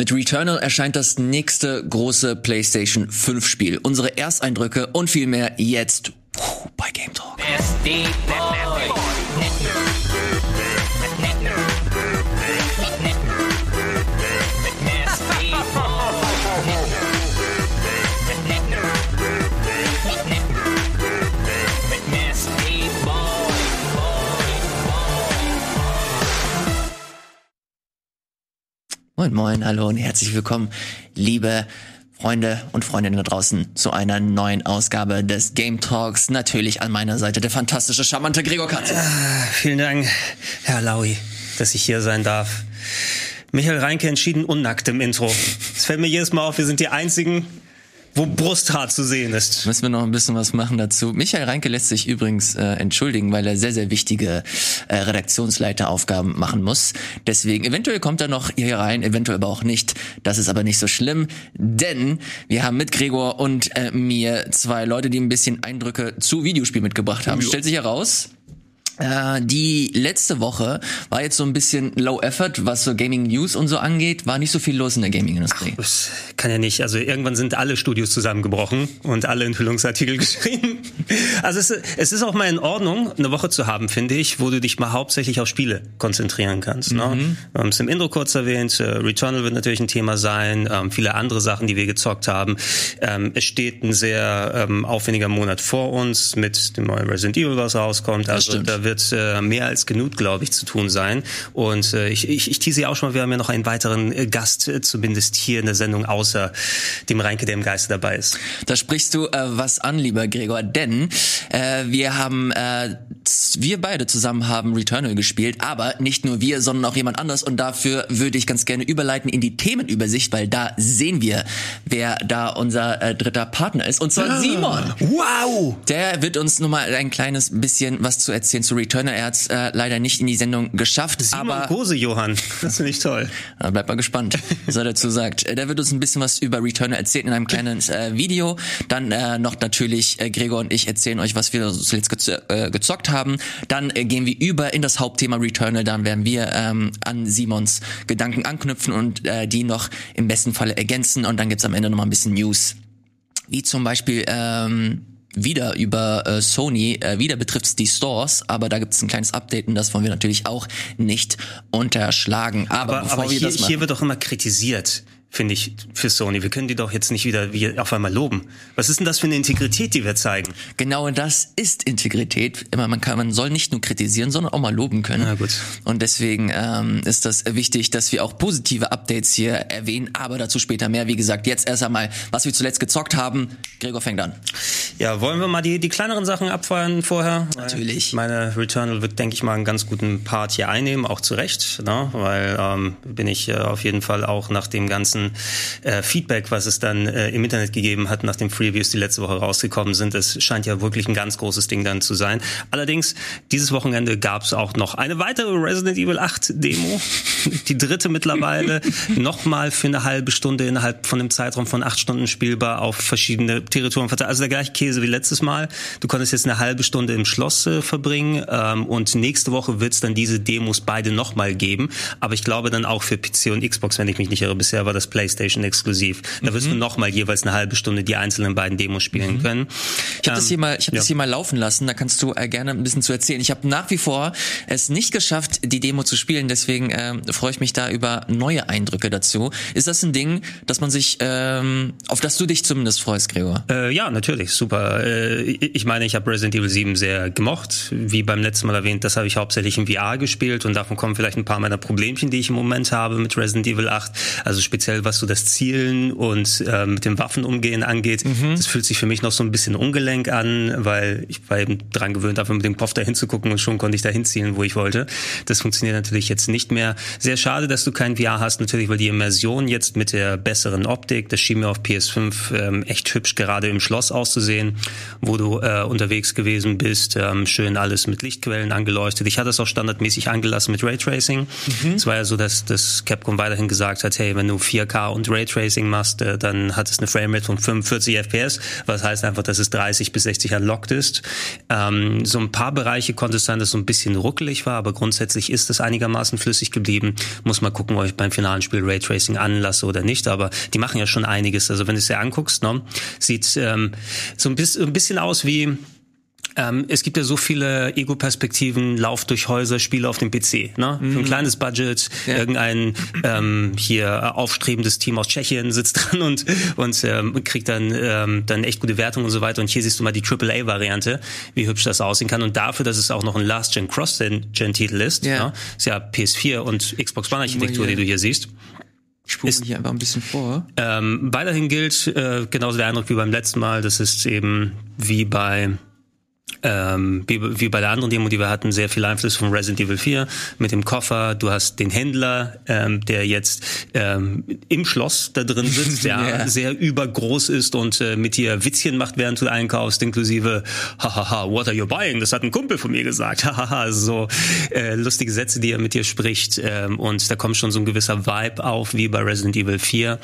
Mit Returnal erscheint das nächste große PlayStation 5 Spiel. Unsere Ersteindrücke und viel mehr jetzt bei Game Talk. Moin Moin, hallo und herzlich willkommen, liebe Freunde und Freundinnen da draußen, zu einer neuen Ausgabe des Game Talks. Natürlich an meiner Seite der fantastische, charmante Gregor Katze. Ah, vielen Dank, Herr Laui, dass ich hier sein darf. Michael Reinke entschieden unnackt im Intro. Es fällt mir jedes Mal auf, wir sind die einzigen, wo Brusthaar zu sehen ist. Müssen wir noch ein bisschen was machen dazu. Michael Reinke lässt sich übrigens äh, entschuldigen, weil er sehr, sehr wichtige äh, Redaktionsleiteraufgaben machen muss. Deswegen, eventuell kommt er noch hier rein, eventuell aber auch nicht. Das ist aber nicht so schlimm, denn wir haben mit Gregor und äh, mir zwei Leute, die ein bisschen Eindrücke zu Videospiel mitgebracht haben. Stellt sich heraus, die letzte Woche war jetzt so ein bisschen low effort, was so Gaming News und so angeht, war nicht so viel los in der Gaming-Industrie. Das kann ja nicht. Also irgendwann sind alle Studios zusammengebrochen und alle Enthüllungsartikel geschrieben. Also es, es ist auch mal in Ordnung, eine Woche zu haben, finde ich, wo du dich mal hauptsächlich auf Spiele konzentrieren kannst. Ne? Mhm. Wir haben es im Intro kurz erwähnt. äh, Returnal wird natürlich ein Thema sein. Ähm, viele andere Sachen, die wir gezockt haben. Ähm, es steht ein sehr ähm, aufwendiger Monat vor uns mit dem neuen Resident Evil, was rauskommt. Also da wird äh, mehr als genug, glaube ich, zu tun sein. Und äh, ich, ich, ich tease ja auch schon mal, wir haben ja noch einen weiteren äh, Gast, äh, zumindest hier in der Sendung, außer dem Reinke, der im Geiste dabei ist. Da sprichst du äh, was an, lieber Gregor, denn äh, wir haben, äh, wir beide zusammen haben Returnal gespielt, aber nicht nur wir, sondern auch jemand anders und dafür würde ich ganz gerne überleiten in die Themenübersicht, weil da sehen wir, wer da unser äh, dritter Partner ist und zwar Simon. Wow! Der wird uns nur mal ein kleines bisschen was zu erzählen zu Returnal. Er hat es äh, leider nicht in die Sendung geschafft, Simon aber Gose, Johann. Das finde ich toll. Bleibt mal gespannt, was er dazu sagt. Äh, Der wird uns ein bisschen was über Returnal erzählen in einem kleinen äh, Video. Dann äh, noch natürlich äh, Gregor und ich erzählen euch, was wir zuletzt gez äh, gezockt haben. Dann äh, gehen wir über in das Hauptthema Returnal. Dann werden wir ähm, an Simons Gedanken anknüpfen und äh, die noch im besten Falle ergänzen. Und dann gibt's am Ende noch mal ein bisschen News. Wie zum Beispiel ähm, wieder über äh, Sony, äh, wieder betrifft's die Stores, aber da gibt's ein kleines Update und das wollen wir natürlich auch nicht unterschlagen. Aber, Aber, aber wir hier, hier wird doch immer kritisiert, finde ich, für Sony. Wir können die doch jetzt nicht wieder wie auf einmal loben. Was ist denn das für eine Integrität, die wir zeigen? genau das ist Integrität. Immer man kann, man soll nicht nur kritisieren, sondern auch mal loben können. Na gut. Und deswegen ähm, ist das wichtig, dass wir auch positive Updates hier erwähnen, aber dazu später mehr. Wie gesagt, jetzt erst einmal, was wir zuletzt gezockt haben. Gregor fängt an. Ja, wollen wir mal die, die kleineren Sachen abfeuern vorher? Natürlich. Meine Returnal wird, denke ich mal, einen ganz guten Part hier einnehmen, auch zu Recht, ne? weil ähm, bin ich äh, auf jeden Fall auch nach dem ganzen äh, Feedback, was es dann äh, im Internet gegeben hat, nach den Freeviews, die letzte Woche rausgekommen sind. Es scheint ja wirklich ein ganz großes Ding dann zu sein. Allerdings, dieses Wochenende gab es auch noch eine weitere Resident Evil 8 Demo, die dritte mittlerweile, nochmal für eine halbe Stunde innerhalb von einem Zeitraum von acht Stunden spielbar auf verschiedene Territorien verteilt. Also der gleiche Käse wie letztes Mal. Du konntest jetzt eine halbe Stunde im Schloss äh, verbringen ähm, und nächste Woche wird es dann diese Demos beide nochmal geben. Aber ich glaube dann auch für PC und Xbox, wenn ich mich nicht irre. Bisher war das PlayStation exklusiv. Da wirst du nochmal jeweils eine halbe Stunde die einzelnen beiden Demos spielen können. Ich habe das hier mal, ich habe ja. das hier mal laufen lassen. Da kannst du äh, gerne ein bisschen zu erzählen. Ich habe nach wie vor es nicht geschafft, die Demo zu spielen. Deswegen ähm, freue ich mich da über neue Eindrücke dazu. Ist das ein Ding, dass man sich, ähm, auf das du dich zumindest freust, Gregor? Äh, ja, natürlich, super. Äh, ich meine, ich habe Resident Evil 7 sehr gemocht. Wie beim letzten Mal erwähnt, das habe ich hauptsächlich in VR gespielt und davon kommen vielleicht ein paar meiner Problemchen, die ich im Moment habe mit Resident Evil 8. Also speziell was so das Zielen und äh, mit dem Waffenumgehen angeht. Das fühlt sich für mich noch so ein bisschen ungelenk an, weil ich war eben dran gewöhnt, einfach mit dem Kopf dahin zu gucken und schon konnte ich dahin zielen, wo ich wollte. Das funktioniert natürlich jetzt nicht mehr. Sehr schade, dass du kein VR hast, natürlich, weil die Immersion jetzt mit der besseren Optik, das schien mir auf PS5 ähm, echt hübsch gerade im Schloss auszusehen, wo du äh, unterwegs gewesen bist, ähm, schön alles mit Lichtquellen angeleuchtet. Ich hatte es auch standardmäßig angelassen mit Raytracing. Es war ja so, dass, dass Capcom weiterhin gesagt hat, hey, wenn du 4K 4K und Raytracing machst, äh, dann hat es eine Framerate von 45 FPS, was heißt einfach, dass es 30 bis 60 unlocked ist. Ähm, so ein paar Bereiche konnte es sein, dass es so ein bisschen ruckelig war, aber grundsätzlich ist es einigermaßen flüssig geblieben. Muss mal gucken, ob ich beim finalen Spiel Raytracing anlasse oder nicht, aber die machen ja schon einiges. Also wenn du es dir anguckst, ne, sieht ähm, so ein bisschen, ein bisschen aus wie ähm, es gibt ja so viele Ego-Perspektiven, Lauf durch Häuser, Spiele auf dem PC. Ne? Mhm. Für ein mhm. kleines Budget, ja. irgendein ähm, hier aufstrebendes Team aus Tschechien sitzt dran und, und ähm, kriegt dann, ähm, dann echt gute Wertungen und so weiter. Und hier siehst du mal die AAA-Variante, wie hübsch das aussehen kann. Und dafür, dass es auch noch ein Last-Gen Cross-Gen-Titel ist, ja. Ne? ist ja PS4 und Xbox One-Architektur, die du hier siehst. Ich spule hier einfach ein bisschen vor. Ähm, weiterhin gilt äh, genauso der Eindruck wie beim letzten Mal. Das ist eben wie bei ähm, wie, wie bei der anderen Demo, die wir hatten, sehr viel Einfluss von Resident Evil 4 mit dem Koffer. Du hast den Händler, ähm, der jetzt ähm, im Schloss da drin sitzt, der yeah. sehr übergroß ist und äh, mit dir Witzchen macht, während du einkaufst, inklusive hahaha, what are you buying? Das hat ein Kumpel von mir gesagt. Hahaha, so äh, lustige Sätze, die er mit dir spricht. Ähm, und da kommt schon so ein gewisser Vibe auf, wie bei Resident Evil 4.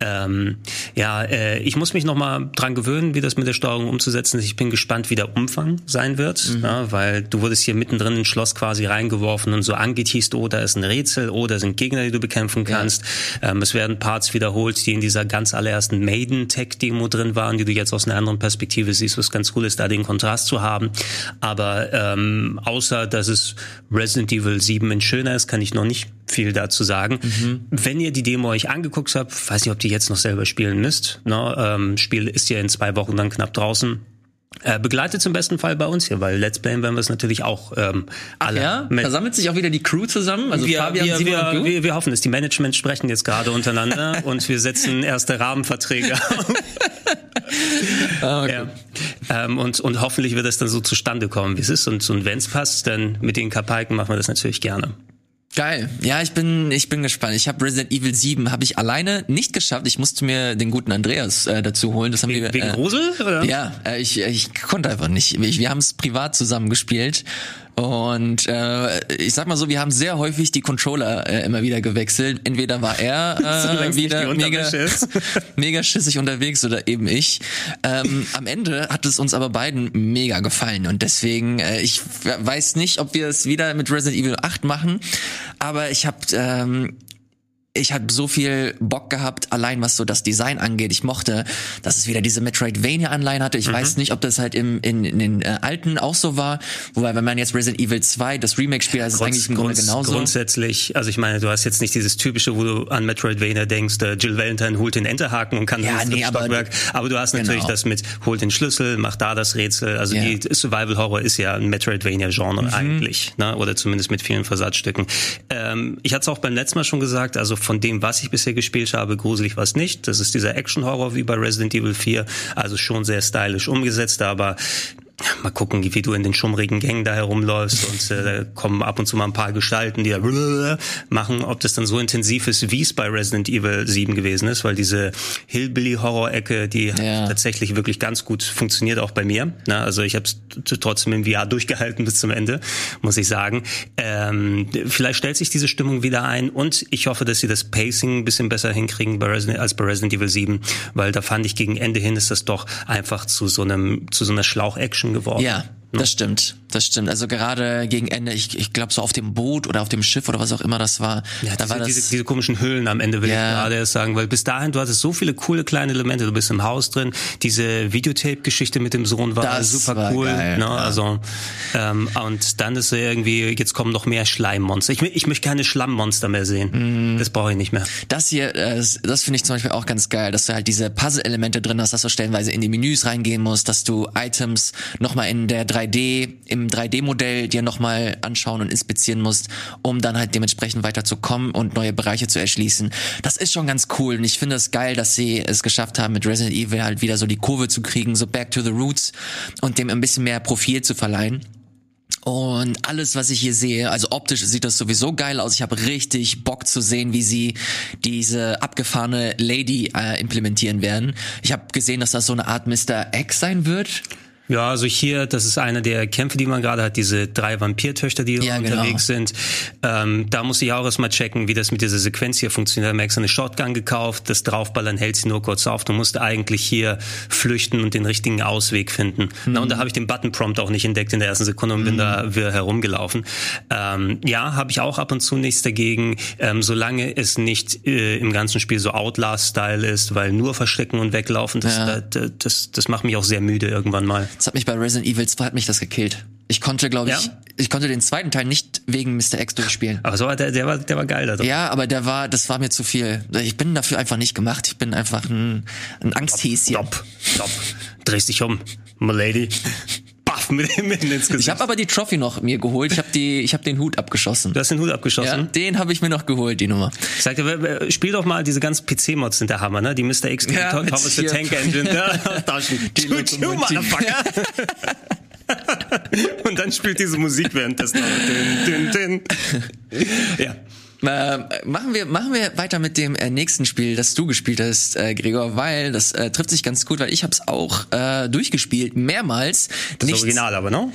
Ähm, ja, äh, ich muss mich noch mal dran gewöhnen, wie das mit der Steuerung umzusetzen ist. Ich bin gespannt, wie der Umfang sein wird, mhm. ja, weil du wurdest hier mittendrin ins Schloss quasi reingeworfen und so angeteased, oh, da ist ein Rätsel, oh, da sind Gegner, die du bekämpfen kannst. Ja. Ähm, es werden Parts wiederholt, die in dieser ganz allerersten Maiden-Tech-Demo drin waren, die du jetzt aus einer anderen Perspektive siehst, was ganz cool ist, da den Kontrast zu haben. Aber ähm, außer, dass es Resident Evil 7 in schöner ist, kann ich noch nicht viel dazu sagen. Mhm. Wenn ihr die Demo euch angeguckt habt, weiß nicht, ob die jetzt noch selber spielen müsst. Ne? Ähm, Spiel ist ja in zwei Wochen dann knapp draußen. Äh, begleitet zum besten Fall bei uns hier, weil Let's Playen werden wir es natürlich auch ähm, alle. Ja, versammelt sich auch wieder die Crew zusammen. Also wir, Fabian, wir, wir, wir, wir hoffen es. Die Management sprechen jetzt gerade untereinander und wir setzen erste Rahmenverträge auf. ah, okay. ja. ähm, und, und hoffentlich wird es dann so zustande kommen, wie es ist. Und, und wenn es passt, dann mit den Kapalken machen wir das natürlich gerne. Geil. Ja, ich bin ich bin gespannt. Ich habe Resident Evil 7 habe ich alleine nicht geschafft. Ich musste mir den guten Andreas äh, dazu holen. Das haben wegen, wir wegen äh, Grusel oder? Ja, äh, ich ich konnte einfach nicht. Wir, wir haben es privat zusammen gespielt und äh, ich sag mal so, wir haben sehr häufig die Controller äh, immer wieder gewechselt. Entweder war er äh, wieder mega, mega schissig unterwegs oder eben ich. Ähm, am Ende hat es uns aber beiden mega gefallen und deswegen, äh, ich weiß nicht, ob wir es wieder mit Resident Evil 8 machen, aber ich habe ähm, ich habe so viel Bock gehabt, allein was so das Design angeht. Ich mochte, dass es wieder diese Metroidvania-Anleihen hatte. Ich mhm. weiß nicht, ob das halt im, in, in den äh, alten auch so war. Wobei, wenn man jetzt Resident Evil 2, das Remake spielt, ist es eigentlich im Grunde genauso. Grundsätzlich, also ich meine, du hast jetzt nicht dieses typische, wo du an Metroidvania denkst, äh, Jill Valentine holt den Enterhaken und kann ja, das nee, Stockwerk. Aber, aber du hast natürlich genau. das mit, holt den Schlüssel, mach da das Rätsel. Also ja. die Survival-Horror ist ja ein Metroidvania-Genre mhm. eigentlich, ne? oder zumindest mit vielen Versatzstücken. Ähm, ich hatte es auch beim letzten Mal schon gesagt, also von dem, was ich bisher gespielt habe, gruselig was nicht. Das ist dieser Action-Horror wie bei Resident Evil 4, also schon sehr stylisch umgesetzt, aber mal gucken, wie du in den schummrigen Gängen da herumläufst und äh, da kommen ab und zu mal ein paar Gestalten, die da machen, ob das dann so intensiv ist, wie es bei Resident Evil 7 gewesen ist, weil diese Hillbilly-Horror-Ecke, die ja. tatsächlich wirklich ganz gut funktioniert, auch bei mir. Na, also ich habe es trotzdem im VR durchgehalten bis zum Ende, muss ich sagen. Ähm, vielleicht stellt sich diese Stimmung wieder ein und ich hoffe, dass sie das Pacing ein bisschen besser hinkriegen bei Resident, als bei Resident Evil 7, weil da fand ich gegen Ende hin ist das doch einfach zu so einem zu so einer Schlauch-Action geworden. Ja, das stimmt, das stimmt. Also gerade gegen Ende, ich, ich glaube so auf dem Boot oder auf dem Schiff oder was auch immer das war. Ja, da diese, war das, diese, diese komischen Höhlen am Ende will ja. ich gerade sagen, weil bis dahin du hattest so viele coole kleine Elemente. Du bist im Haus drin. Diese Videotape-Geschichte mit dem Sohn war das super war cool. Geil, ne? ja. Also ähm, und dann ist irgendwie jetzt kommen noch mehr Schleimmonster. Ich, ich möchte keine Schlammmonster mehr sehen. Mm. Das brauche ich nicht mehr. Das hier, das, das finde ich zum Beispiel auch ganz geil, dass du halt diese Puzzle-Elemente drin hast, dass du stellenweise in die Menüs reingehen musst, dass du Items nochmal in der 3D im 3D-Modell dir nochmal anschauen und inspizieren musst, um dann halt dementsprechend weiterzukommen und neue Bereiche zu erschließen. Das ist schon ganz cool und ich finde es geil, dass sie es geschafft haben, mit Resident Evil halt wieder so die Kurve zu kriegen, so back to the roots und dem ein bisschen mehr Profil zu verleihen. Und alles, was ich hier sehe, also optisch sieht das sowieso geil aus. Ich habe richtig Bock zu sehen, wie sie diese abgefahrene Lady äh, implementieren werden. Ich habe gesehen, dass das so eine Art Mr. X sein wird. Ja, also hier, das ist einer der Kämpfe, die man gerade hat, diese drei Vampirtöchter, die ja, genau. unterwegs genau. sind. Ähm, da muss ich auch erstmal checken, wie das mit dieser Sequenz hier funktioniert. Da merkst du eine Shotgun gekauft, das Draufballern hält sie nur kurz auf. Du musst eigentlich hier flüchten und den richtigen Ausweg finden. Mhm. Na, und da habe ich den Button-Prompt auch nicht entdeckt in der ersten Sekunde und bin mhm. da wieder herumgelaufen. Ähm, ja, habe ich auch ab und zu nichts dagegen, ähm, solange es nicht äh, im ganzen Spiel so Outlast-Style ist, weil nur verstecken und weglaufen, das, ja. das, das, das macht mich auch sehr müde irgendwann mal. Das hat mich bei Resident Evil 2 hat mich das gekillt. Ich konnte, glaube ich, ja? ich konnte den zweiten Teil nicht wegen Mr. X durchspielen. Aber so, der, der war, der war geil da drin. Ja, aber der war, das war mir zu viel. Ich bin dafür einfach nicht gemacht. Ich bin einfach ein, ein Angsthäschen. Stopp, stopp. Drehst dich um, my lady. Baff mit dem ins Gesicht. Ich habe aber die Trophy noch mir geholt. Ich habe die, ich habe den Hut abgeschossen. Du hast den Hut abgeschossen? Ja, den habe ich mir noch geholt, die Nummer. Ich sagte, spiel doch mal diese ganzen PC-Mods sind der Hammer, ne? Die Mr. X, ja, Thomas the Tank Engine, ja, Taschen. Die Choo-choo, Motherfucker. Und dann spielt diese Musik währenddessen. Din, din, din. Ja. Äh, machen wir machen wir weiter mit dem äh, nächsten Spiel, das du gespielt hast, äh, Gregor, weil das äh, trifft sich ganz gut, weil ich habe es auch äh, durchgespielt mehrmals. Das Nichts, Original aber, ne?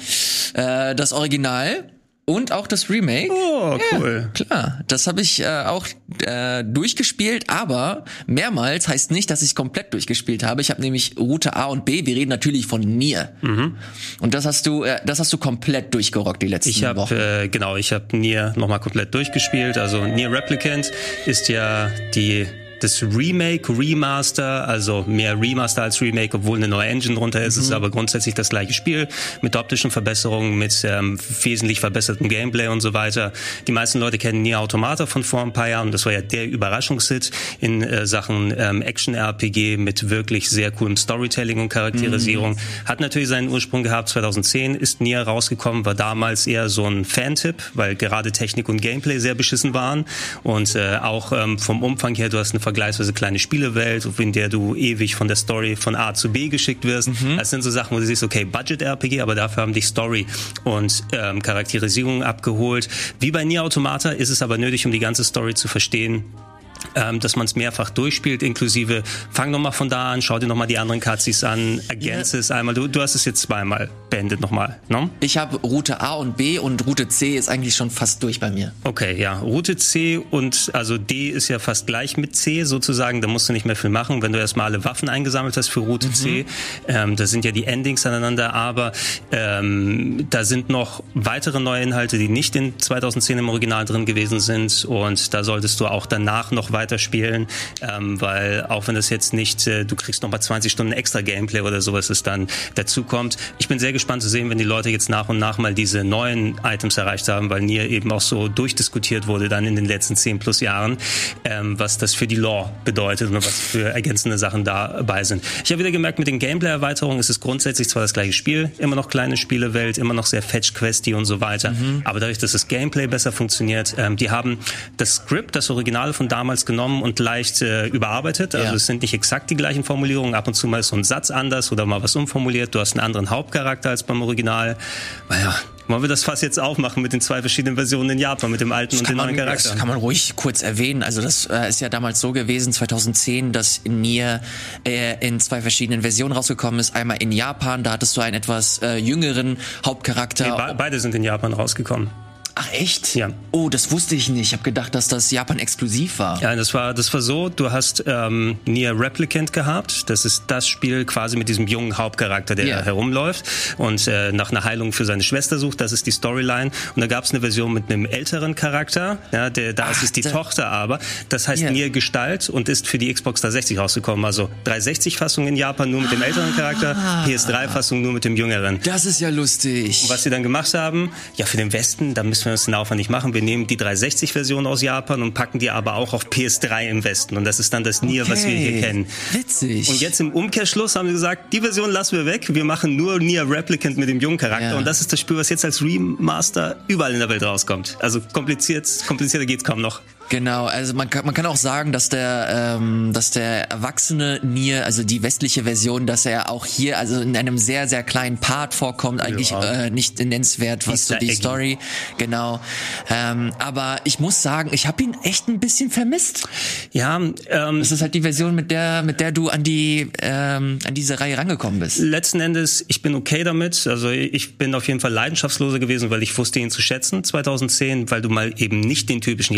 Äh, das Original und auch das Remake. Oh, cool. Ja, klar, das habe ich äh, auch äh, durchgespielt, aber mehrmals heißt nicht, dass ich komplett durchgespielt habe. Ich habe nämlich Route A und B. Wir reden natürlich von Nier. Mhm. Und das hast du, äh, das hast du komplett durchgerockt die letzten ich hab, Wochen. Äh, genau, ich habe Nier nochmal komplett durchgespielt. Also Nier Replicant ist ja die das Remake, Remaster, also mehr Remaster als Remake, obwohl eine neue Engine drunter ist. Mhm. Ist aber grundsätzlich das gleiche Spiel mit optischen Verbesserungen, mit ähm, wesentlich verbessertem Gameplay und so weiter. Die meisten Leute kennen Nier Automata von vor ein paar Jahren. Das war ja der Überraschungshit in äh, Sachen ähm, Action-RPG mit wirklich sehr coolem Storytelling und Charakterisierung. Mhm. Hat natürlich seinen Ursprung gehabt. 2010 ist Nier rausgekommen, war damals eher so ein Fantipp, weil gerade Technik und Gameplay sehr beschissen waren und äh, auch ähm, vom Umfang her, du hast eine vergleichsweise kleine Spielewelt, in der du ewig von der Story von A zu B geschickt wirst. Mhm. Das sind so Sachen, wo du siehst, okay, Budget-RPG, aber dafür haben dich Story und ähm, Charakterisierung abgeholt. Wie bei Nier Automata ist es aber nötig, um die ganze Story zu verstehen, ähm, dass man es mehrfach durchspielt, inklusive fang nochmal von da an, schau dir nochmal die anderen Cutscenes an, ergänze ja. es einmal. Du, du hast es jetzt zweimal beendet nochmal, ne? Ich habe Route A und B und Route C ist eigentlich schon fast durch bei mir. Okay, ja. Route C und also D ist ja fast gleich mit C sozusagen, da musst du nicht mehr viel machen, wenn du erstmal alle Waffen eingesammelt hast für Route mhm. C. Ähm, da sind ja die Endings aneinander, aber ähm, da sind noch weitere neue Inhalte, die nicht in 2010 im Original drin gewesen sind und da solltest du auch danach noch weiterspielen, ähm, weil auch wenn das jetzt nicht, äh, du kriegst noch mal 20 Stunden extra Gameplay oder sowas es dann dazu kommt. Ich bin sehr gespannt zu sehen, wenn die Leute jetzt nach und nach mal diese neuen Items erreicht haben, weil Nier eben auch so durchdiskutiert wurde dann in den letzten 10 plus Jahren, ähm, was das für die Lore bedeutet und was für ergänzende Sachen dabei sind. Ich habe wieder gemerkt, mit den Gameplay-Erweiterungen ist es grundsätzlich zwar das gleiche Spiel, immer noch kleine Spielewelt, immer noch sehr fetch-questy und so weiter, mhm. aber dadurch, dass das Gameplay besser funktioniert, ähm, die haben das Skript, das Original von damals genommen und leicht äh, überarbeitet. Also ja. es sind nicht exakt die gleichen Formulierungen. Ab und zu mal ist so ein Satz anders oder mal was umformuliert. Du hast einen anderen Hauptcharakter als beim Original. Naja, wollen wir das Fass jetzt aufmachen mit den zwei verschiedenen Versionen in Japan, mit dem alten das und dem neuen Charakter? Das kann man ruhig kurz erwähnen. Also das äh, ist ja damals so gewesen, 2010, dass Nier äh, in zwei verschiedenen Versionen rausgekommen ist. Einmal in Japan, da hattest du einen etwas äh, jüngeren Hauptcharakter. Nee, be beide sind in Japan rausgekommen. Ach echt? Ja. Oh, das wusste ich nicht. Ich habe gedacht, dass das Japan exklusiv war. Ja, das war das war so. Du hast ähm, Nier Replicant gehabt. Das ist das Spiel quasi mit diesem jungen Hauptcharakter, der yeah. herumläuft und äh, nach einer Heilung für seine Schwester sucht. Das ist die Storyline. Und da gab es eine Version mit einem älteren Charakter. Ja, der da Ach, ist die Tochter aber. Das heißt yeah. Nier Gestalt und ist für die Xbox 360 rausgekommen. Also 360-Fassung in Japan nur mit dem älteren Charakter, ah. PS3-Fassung nur mit dem jüngeren. Das ist ja lustig. Und was sie dann gemacht haben, ja für den Westen, da müssen wir wir uns den Aufwand nicht machen. Wir nehmen die 360-Version aus Japan und packen die aber auch auf PS3 im Westen. Und das ist dann das Nier, okay. was wir hier kennen. Witzig. Und jetzt im Umkehrschluss haben wir gesagt, die Version lassen wir weg. Wir machen nur Nier Replicant mit dem jungen Charakter. Ja. Und das ist das Spiel, was jetzt als Remaster überall in der Welt rauskommt. Also kompliziert, komplizierter geht's kaum noch. Genau, also man kann, man kann auch sagen, dass der, ähm, dass der erwachsene Nier, also die westliche Version, dass er auch hier also in einem sehr, sehr kleinen Part vorkommt, eigentlich ja. äh, nicht nennenswert, was so die Story, genau. Ähm, aber ich muss sagen, ich habe ihn echt ein bisschen vermisst. Ja, ähm, das ist halt die Version, mit der, mit der du an die, ähm, an diese Reihe rangekommen bist. Letzten Endes, ich bin okay damit. Also ich bin auf jeden Fall leidenschaftsloser gewesen, weil ich wusste ihn zu schätzen 2010, weil du mal eben nicht den typischen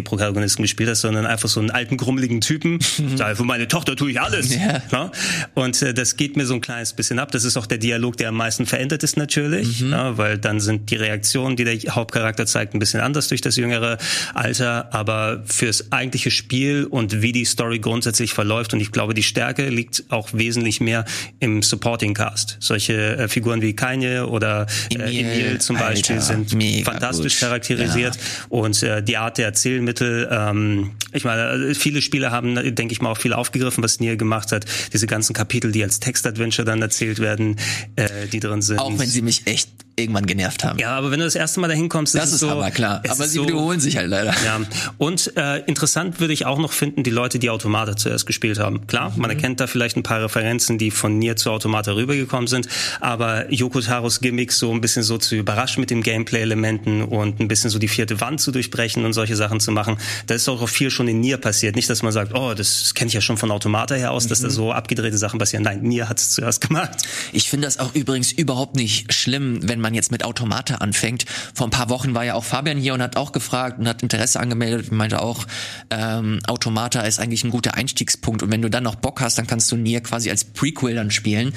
Japaner-RPG-Protagonisten gespielt hast, sondern einfach so einen alten, grummeligen Typen. Mhm. Für meine Tochter tue ich alles. Ja. Ja? Und äh, das geht mir so ein kleines bisschen ab. Das ist auch der Dialog, der am meisten verändert ist natürlich, mhm. ja, weil dann sind die Reaktionen, die der Hauptcharakter zeigt, ein bisschen anders durch das jüngere Alter. Aber fürs eigentliche Spiel und wie die Story grundsätzlich verläuft und ich glaube, die Stärke liegt auch wesentlich mehr im Supporting Cast. Solche äh, Figuren wie Kaine oder äh, Emil zum Beispiel Alter, sind fantastisch gut. charakterisiert ja. und äh, die Art der Erzählmittel. Ähm, ich meine, viele Spiele haben, denke ich mal, auch viel aufgegriffen, was Nier gemacht hat. Diese ganzen Kapitel, die als Textadventure dann erzählt werden, äh, die drin sind. Auch wenn sie mich echt irgendwann genervt haben. Ja, aber wenn du das erste Mal dahin kommst, das ist, ist so, aber klar. Aber sie so, wiederholen sich halt leider. Ja. Und äh, interessant würde ich auch noch finden, die Leute, die Automata zuerst gespielt haben. Klar, mhm. man erkennt da vielleicht ein paar Referenzen, die von Nier zu Automata rübergekommen sind, aber Yoko Taros Gimmick so ein bisschen so zu überraschen mit den Gameplay-Elementen und ein bisschen so die vierte Wand zu durchbrechen und solche Sachen zu machen, da ist auch viel schon in Nier passiert. Nicht, dass man sagt, oh, das kenne ich ja schon von Automata her aus, mhm. dass da mhm. so abgedrehte Sachen passieren. Nein, Nier hat es zuerst gemacht. Ich finde das auch übrigens überhaupt nicht schlimm, wenn man jetzt mit Automata anfängt. Vor ein paar Wochen war ja auch Fabian hier und hat auch gefragt und hat Interesse angemeldet und meinte auch, ähm, Automata ist eigentlich ein guter Einstiegspunkt und wenn du dann noch Bock hast, dann kannst du Nier quasi als Prequel dann spielen.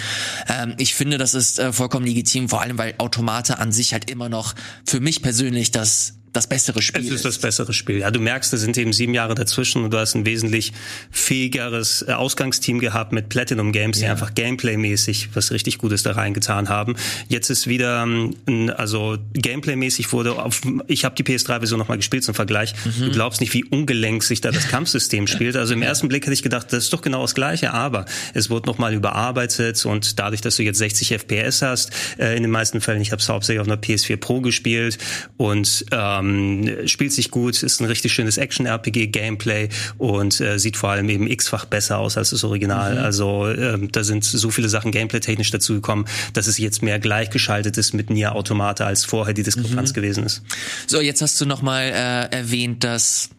Ähm, ich finde, das ist äh, vollkommen legitim, vor allem weil Automata an sich halt immer noch für mich persönlich das das bessere Spiel. Es ist das bessere Spiel. Ja, du merkst, da sind eben sieben Jahre dazwischen und du hast ein wesentlich fähigeres äh, Ausgangsteam gehabt mit Platinum Games, die ja. einfach Gameplay-mäßig was richtig Gutes da reingetan haben. Jetzt ist wieder, ähm, also Gameplay-mäßig wurde auf, ich habe die PS3-Version nochmal gespielt zum Vergleich. Mhm. Du glaubst nicht, wie ungelenk sich da das Kampfsystem spielt. Also im ersten Blick hätte ich gedacht, das ist doch genau das Gleiche, aber es wurde nochmal überarbeitet und dadurch, dass du jetzt 60 FPS hast, äh, in den meisten Fällen, ich habe es hauptsächlich auf einer PS4 Pro gespielt und ähm, ähm, spielt sich gut, ist ein richtig schönes Action-RPG-Gameplay und äh, sieht vor allem eben x-fach besser aus als das Original. Mhm. Also ähm, da sind so viele Sachen gameplay-technisch dazugekommen, dass es jetzt mehr gleichgeschaltet ist mit Nier Automata als vorher die Diskrepanz mhm. gewesen ist. So, jetzt hast du nochmal äh, erwähnt, dass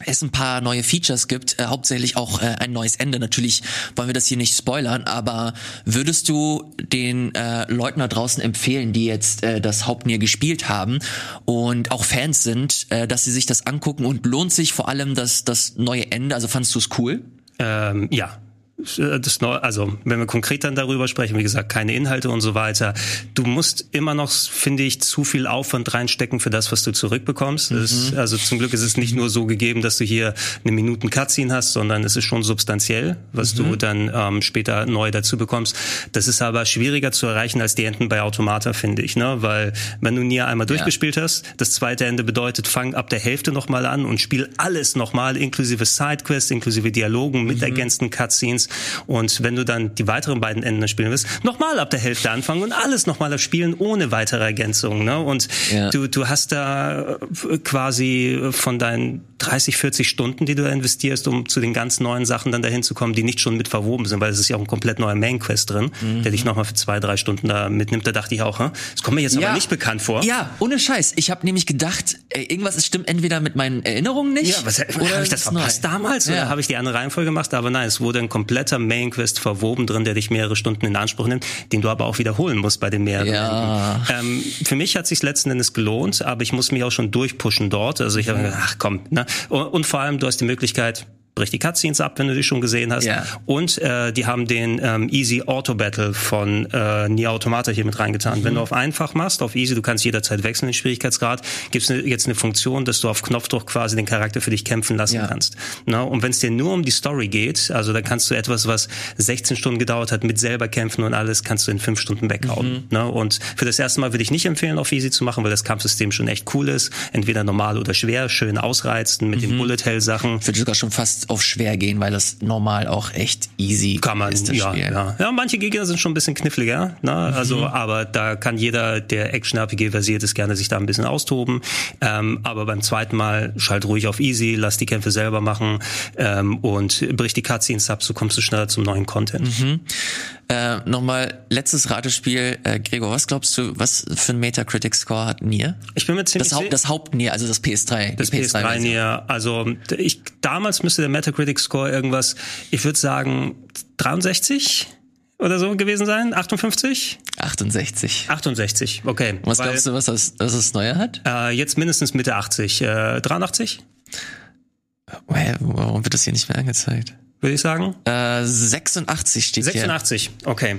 es ein paar neue Features gibt, äh, hauptsächlich auch äh, ein neues Ende. Natürlich wollen wir das hier nicht spoilern, aber würdest du den äh, Leuten da draußen empfehlen, die jetzt äh, das Hauptnier gespielt haben und auch Fans sind, äh, dass sie sich das angucken und lohnt sich vor allem das, das neue Ende? Also fandst du es cool? Ähm, ja, das neu, also wenn wir konkret dann darüber sprechen, wie gesagt, keine Inhalte und so weiter. Du musst immer noch, finde ich, zu viel Aufwand reinstecken für das, was du zurückbekommst. Mhm. Ist, also zum Glück ist es nicht nur so gegeben, dass du hier eine Minuten Cutscene hast, sondern es ist schon substanziell, was mhm. du dann ähm, später neu dazu bekommst. Das ist aber schwieriger zu erreichen als die Enden bei Automata, finde ich, ne? Weil wenn du Nier einmal durchgespielt ja. hast, das zweite Ende bedeutet, fang ab der Hälfte nochmal an und spiel alles nochmal, inklusive Sidequests, inklusive Dialogen mit mhm. ergänzten Cutscenes und wenn du dann die weiteren beiden Enden spielen willst, nochmal ab der Hälfte anfangen und alles nochmal spielen ohne weitere Ergänzungen. Ne? Und ja. du, du hast da äh, quasi von deinen 30, 40 Stunden, die du investierst, um zu den ganz neuen Sachen dann dahin zu kommen, die nicht schon mit verwoben sind, weil es ist ja auch ein komplett neuer Main Quest drin, mhm. der dich nochmal für zwei, drei Stunden da mitnimmt. Da dachte ich auch, das kommt mir jetzt ja. aber nicht bekannt vor. Ja, ohne Scheiß. Ich habe nämlich gedacht, irgendwas stimmt entweder mit meinen Erinnerungen nicht. Ja, was habe ich das verpasst neu. damals? Ja. Oder habe ich die andere Reihenfolge gemacht? Aber nein, es wurde ein kompletter Main Quest verwoben drin, der dich mehrere Stunden in Anspruch nimmt, den du aber auch wiederholen musst bei den mehreren. Ja. Ähm, für mich hat sich letzten Endes gelohnt, aber ich muss mich auch schon durchpushen dort. Also ich habe gedacht, ach komm, ne? Und, vor allem, du hast die Möglichkeit, bricht die Cutscenes ab, wenn du die schon gesehen hast. Ja. Und äh, die haben den ähm, Easy Auto Battle von äh, Nier Automata hier mit reingetan. Mhm. Wenn du auf einfach machst, auf Easy, du kannst jederzeit wechseln den Schwierigkeitsgrad, gibt es ne, jetzt eine Funktion, dass du auf Knopfdruck quasi den Charakter für dich kämpfen lassen ja. kannst. Na, und wenn es dir nur um die Story geht, also da kannst du etwas, was 16 Stunden gedauert hat, mit selber kämpfen und alles, kannst du in fünf Stunden weghauen. Mhm. Na, und für das erste Mal würde ich nicht empfehlen, auf Easy zu machen, weil das Kampfsystem schon echt cool ist. Entweder normal oder schwer, schön ausreizen mit mhm. den Bullet Hell Sachen. Ich würde sogar schon fast fast auf schwer gehen, weil das normal auch echt easy kann man, ist. Das ja, Spiel. ja. ja, manche Gegner sind schon ein bisschen kniffliger, ne? also, mhm. aber da kann jeder, der Action-RPG versiert ist, gerne sich da ein bisschen austoben. Ähm, aber beim zweiten Mal schalt ruhig auf easy, lass die Kämpfe selber machen ähm, und brich die Cutscenes ab, so kommst du schneller zum neuen Content. Mhm. Äh, Nochmal letztes Ratespiel, äh, Gregor, was glaubst du, was für ein Metacritic-Score hat Nier? Ich bin mir ziemlich das, Haupt, das Haupt-Nier, also das PS3. Das PS3, PS3 Nier, also ich, damals müsste der Metacritic-Score irgendwas, ich würde sagen 63 oder so gewesen sein? 58? 68. 68, okay. was Weil, glaubst du, was das, was das Neue hat? Äh, jetzt mindestens Mitte 80. Äh, 83? Hä, warum wird das hier nicht mehr angezeigt? Würde ich sagen. Äh, 86 steht 86, hier. okay.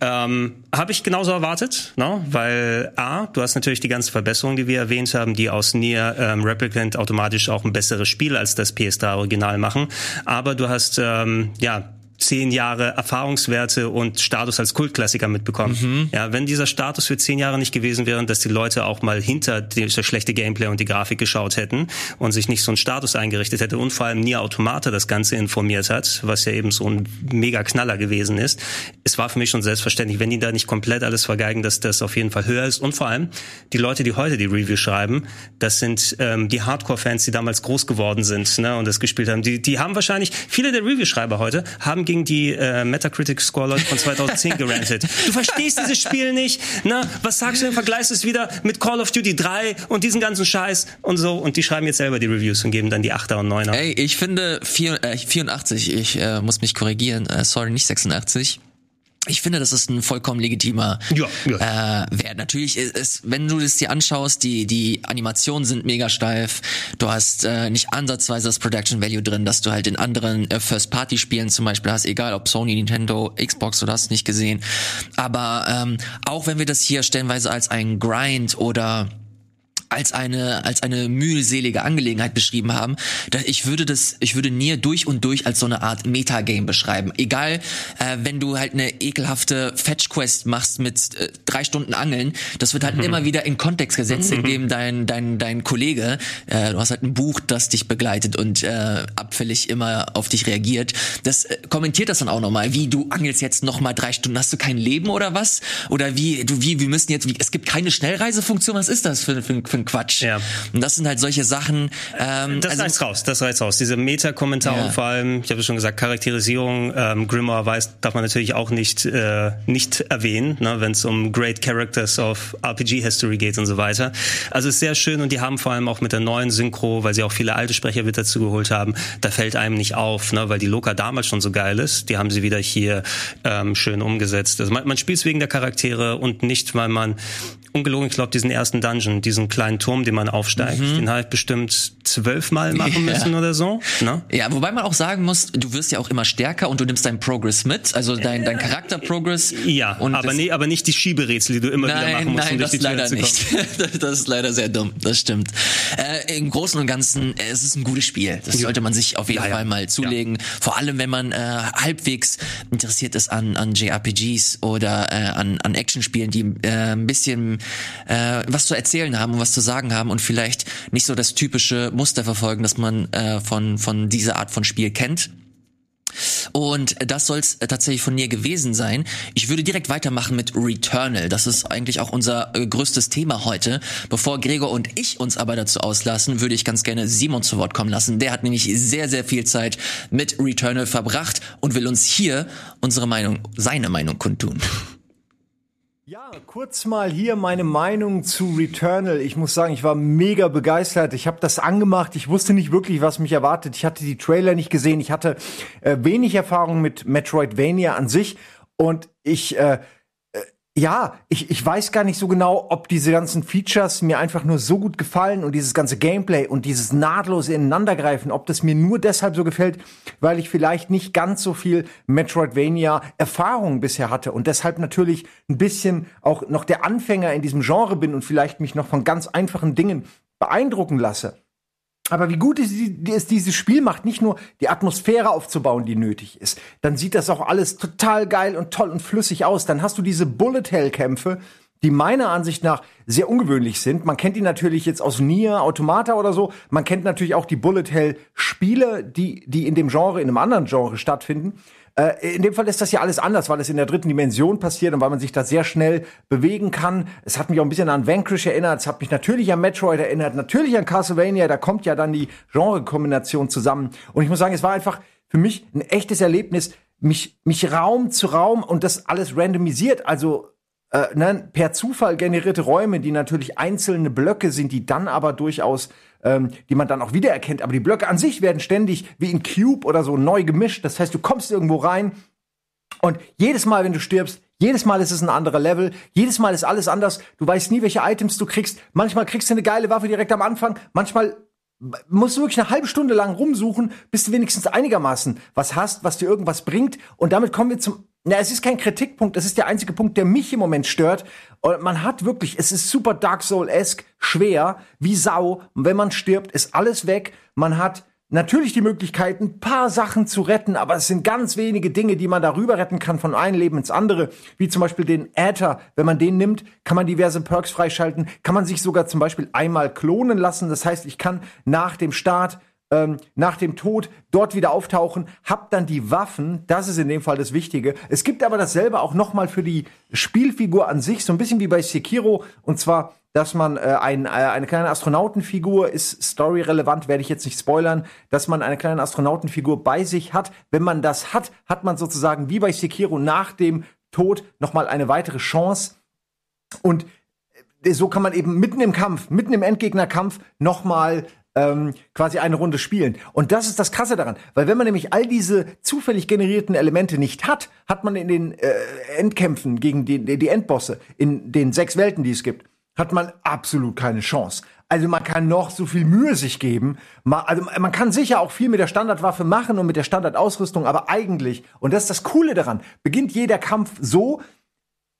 Ähm, Habe ich genauso erwartet, ne? weil A, du hast natürlich die ganzen Verbesserungen, die wir erwähnt haben, die aus Nier ähm, Replicant automatisch auch ein besseres Spiel als das PS3-Original machen. Aber du hast ähm, ja zehn Jahre Erfahrungswerte und Status als Kultklassiker mitbekommen. Mhm. Ja, wenn dieser Status für zehn Jahre nicht gewesen wäre, dass die Leute auch mal hinter das schlechte Gameplay und die Grafik geschaut hätten und sich nicht so einen Status eingerichtet hätte und vor allem Nier Automata das Ganze informiert hat, was ja eben so ein mega Knaller gewesen ist. Es war für mich schon selbstverständlich, wenn die da nicht komplett alles vergeigen, dass das auf jeden Fall höher ist und vor allem die Leute, die heute die Review schreiben, das sind ähm, die Hardcore-Fans, die damals groß geworden sind ne, und das gespielt haben. Die, die haben wahrscheinlich, viele der Review-Schreiber heute haben gegen die äh, Metacritic-Score-Leute von 2010 gerantet. Du verstehst dieses Spiel nicht. Na, was sagst du denn? Vergleichst es wieder mit Call of Duty 3 und diesen ganzen Scheiß und so. Und die schreiben jetzt selber die Reviews und geben dann die 8er und 9er. Ey, ich finde vier, äh, 84, ich äh, muss mich korrigieren, äh, sorry, nicht 86. Ich finde, das ist ein vollkommen legitimer ja, ja. Äh, Wert. Natürlich ist, ist, wenn du es dir anschaust, die die Animationen sind mega steif. Du hast äh, nicht ansatzweise das Production Value drin, dass du halt in anderen äh, First-Party-Spielen zum Beispiel hast, egal ob Sony, Nintendo, Xbox oder hast nicht gesehen. Aber ähm, auch wenn wir das hier stellenweise als ein Grind oder als eine als eine mühselige Angelegenheit beschrieben haben. Ich würde das, ich würde Nier durch und durch als so eine Art Metagame beschreiben. Egal, äh, wenn du halt eine ekelhafte Fetch Quest machst mit äh, drei Stunden Angeln, das wird halt mhm. immer wieder in Kontext gesetzt, mhm. indem dein dein dein Kollege, äh, du hast halt ein Buch, das dich begleitet und äh, abfällig immer auf dich reagiert. Das äh, kommentiert das dann auch nochmal, wie du angelst jetzt nochmal drei Stunden, hast du kein Leben oder was? Oder wie du wie wir müssen jetzt, wie, es gibt keine Schnellreisefunktion. Was ist das für, für, für ein Quatsch. Ja. Und das sind halt solche Sachen. Ähm, das also, reißt raus, das reißt raus. Diese Meta-Kommentare ja. vor allem, ich habe schon gesagt, Charakterisierung, ähm, Grimoire weiß, darf man natürlich auch nicht, äh, nicht erwähnen, ne, wenn es um Great Characters of RPG-History geht und so weiter. Also ist sehr schön und die haben vor allem auch mit der neuen Synchro, weil sie auch viele alte Sprecher wieder dazu geholt haben, da fällt einem nicht auf, ne, weil die Loka damals schon so geil ist. Die haben sie wieder hier ähm, schön umgesetzt. Also man, man spielt es wegen der Charaktere und nicht, weil man ungelogen, ich glaube, diesen ersten Dungeon, diesen kleinen Turm, den man aufsteigt, mhm. den habe ich bestimmt zwölfmal machen ja. müssen oder so. Ne? Ja, wobei man auch sagen muss, du wirst ja auch immer stärker und du nimmst deinen Progress mit, also dein, dein Charakter-Progress. Ja, aber, nee, aber nicht die Schieberätsel, die du immer nein, wieder machen musst, nein, um durch die Tür leider nicht. das ist leider sehr dumm, das stimmt. Äh, Im Großen und Ganzen, äh, es ist ein gutes Spiel. Das sollte man sich auf jeden ja, Fall mal zulegen. Ja. Vor allem, wenn man äh, halbwegs interessiert ist an, an JRPGs oder äh, an, an Actionspielen, die äh, ein bisschen äh, was zu erzählen haben und was zu sagen haben und vielleicht nicht so das typische Muster verfolgen, das man äh, von, von dieser Art von Spiel kennt. Und das soll es tatsächlich von mir gewesen sein. Ich würde direkt weitermachen mit Returnal. Das ist eigentlich auch unser äh, größtes Thema heute. Bevor Gregor und ich uns aber dazu auslassen, würde ich ganz gerne Simon zu Wort kommen lassen. Der hat nämlich sehr, sehr viel Zeit mit Returnal verbracht und will uns hier unsere Meinung, seine Meinung kundtun. Ja, kurz mal hier meine Meinung zu Returnal. Ich muss sagen, ich war mega begeistert. Ich habe das angemacht. Ich wusste nicht wirklich, was mich erwartet. Ich hatte die Trailer nicht gesehen. Ich hatte äh, wenig Erfahrung mit Metroidvania an sich und ich äh, ja, ich, ich weiß gar nicht so genau, ob diese ganzen Features mir einfach nur so gut gefallen und dieses ganze Gameplay und dieses nahtlose Ineinandergreifen, ob das mir nur deshalb so gefällt, weil ich vielleicht nicht ganz so viel Metroidvania-Erfahrung bisher hatte und deshalb natürlich ein bisschen auch noch der Anfänger in diesem Genre bin und vielleicht mich noch von ganz einfachen Dingen beeindrucken lasse. Aber wie gut es, es dieses Spiel macht, nicht nur die Atmosphäre aufzubauen, die nötig ist, dann sieht das auch alles total geil und toll und flüssig aus. Dann hast du diese Bullet Hell Kämpfe, die meiner Ansicht nach sehr ungewöhnlich sind. Man kennt die natürlich jetzt aus Nier, Automata oder so. Man kennt natürlich auch die Bullet Hell Spiele, die, die in dem Genre, in einem anderen Genre stattfinden. Äh, in dem Fall ist das ja alles anders, weil es in der dritten Dimension passiert und weil man sich da sehr schnell bewegen kann. Es hat mich auch ein bisschen an Vanquish erinnert. Es hat mich natürlich an Metroid erinnert, natürlich an Castlevania. Da kommt ja dann die Genre-Kombination zusammen. Und ich muss sagen, es war einfach für mich ein echtes Erlebnis, mich, mich Raum zu Raum und das alles randomisiert, also äh, ne, per Zufall generierte Räume, die natürlich einzelne Blöcke sind, die dann aber durchaus, ähm, die man dann auch wiedererkennt. Aber die Blöcke an sich werden ständig wie in Cube oder so neu gemischt. Das heißt, du kommst irgendwo rein und jedes Mal, wenn du stirbst, jedes Mal ist es ein anderer Level, jedes Mal ist alles anders. Du weißt nie, welche Items du kriegst. Manchmal kriegst du eine geile Waffe direkt am Anfang, manchmal musst du wirklich eine halbe Stunde lang rumsuchen, bis du wenigstens einigermaßen was hast, was dir irgendwas bringt. Und damit kommen wir zum ja, es ist kein Kritikpunkt, das ist der einzige Punkt, der mich im Moment stört. Und man hat wirklich, es ist super Dark Soul-esque, schwer, wie Sau. Und wenn man stirbt, ist alles weg. Man hat natürlich die Möglichkeit, ein paar Sachen zu retten, aber es sind ganz wenige Dinge, die man darüber retten kann von einem Leben ins andere, wie zum Beispiel den Äther. Wenn man den nimmt, kann man diverse Perks freischalten, kann man sich sogar zum Beispiel einmal klonen lassen. Das heißt, ich kann nach dem Start ähm, nach dem Tod dort wieder auftauchen, hab dann die Waffen, das ist in dem Fall das Wichtige. Es gibt aber dasselbe auch nochmal für die Spielfigur an sich, so ein bisschen wie bei Sekiro, und zwar, dass man äh, ein, äh, eine kleine Astronautenfigur ist storyrelevant, werde ich jetzt nicht spoilern, dass man eine kleine Astronautenfigur bei sich hat. Wenn man das hat, hat man sozusagen wie bei Sekiro nach dem Tod nochmal eine weitere Chance. Und äh, so kann man eben mitten im Kampf, mitten im Endgegnerkampf nochmal ähm, quasi eine Runde spielen. Und das ist das Krasse daran, weil wenn man nämlich all diese zufällig generierten Elemente nicht hat, hat man in den äh, Endkämpfen gegen die, die Endbosse, in den sechs Welten, die es gibt, hat man absolut keine Chance. Also man kann noch so viel Mühe sich geben. Man, also man kann sicher auch viel mit der Standardwaffe machen und mit der Standardausrüstung, aber eigentlich, und das ist das Coole daran, beginnt jeder Kampf so,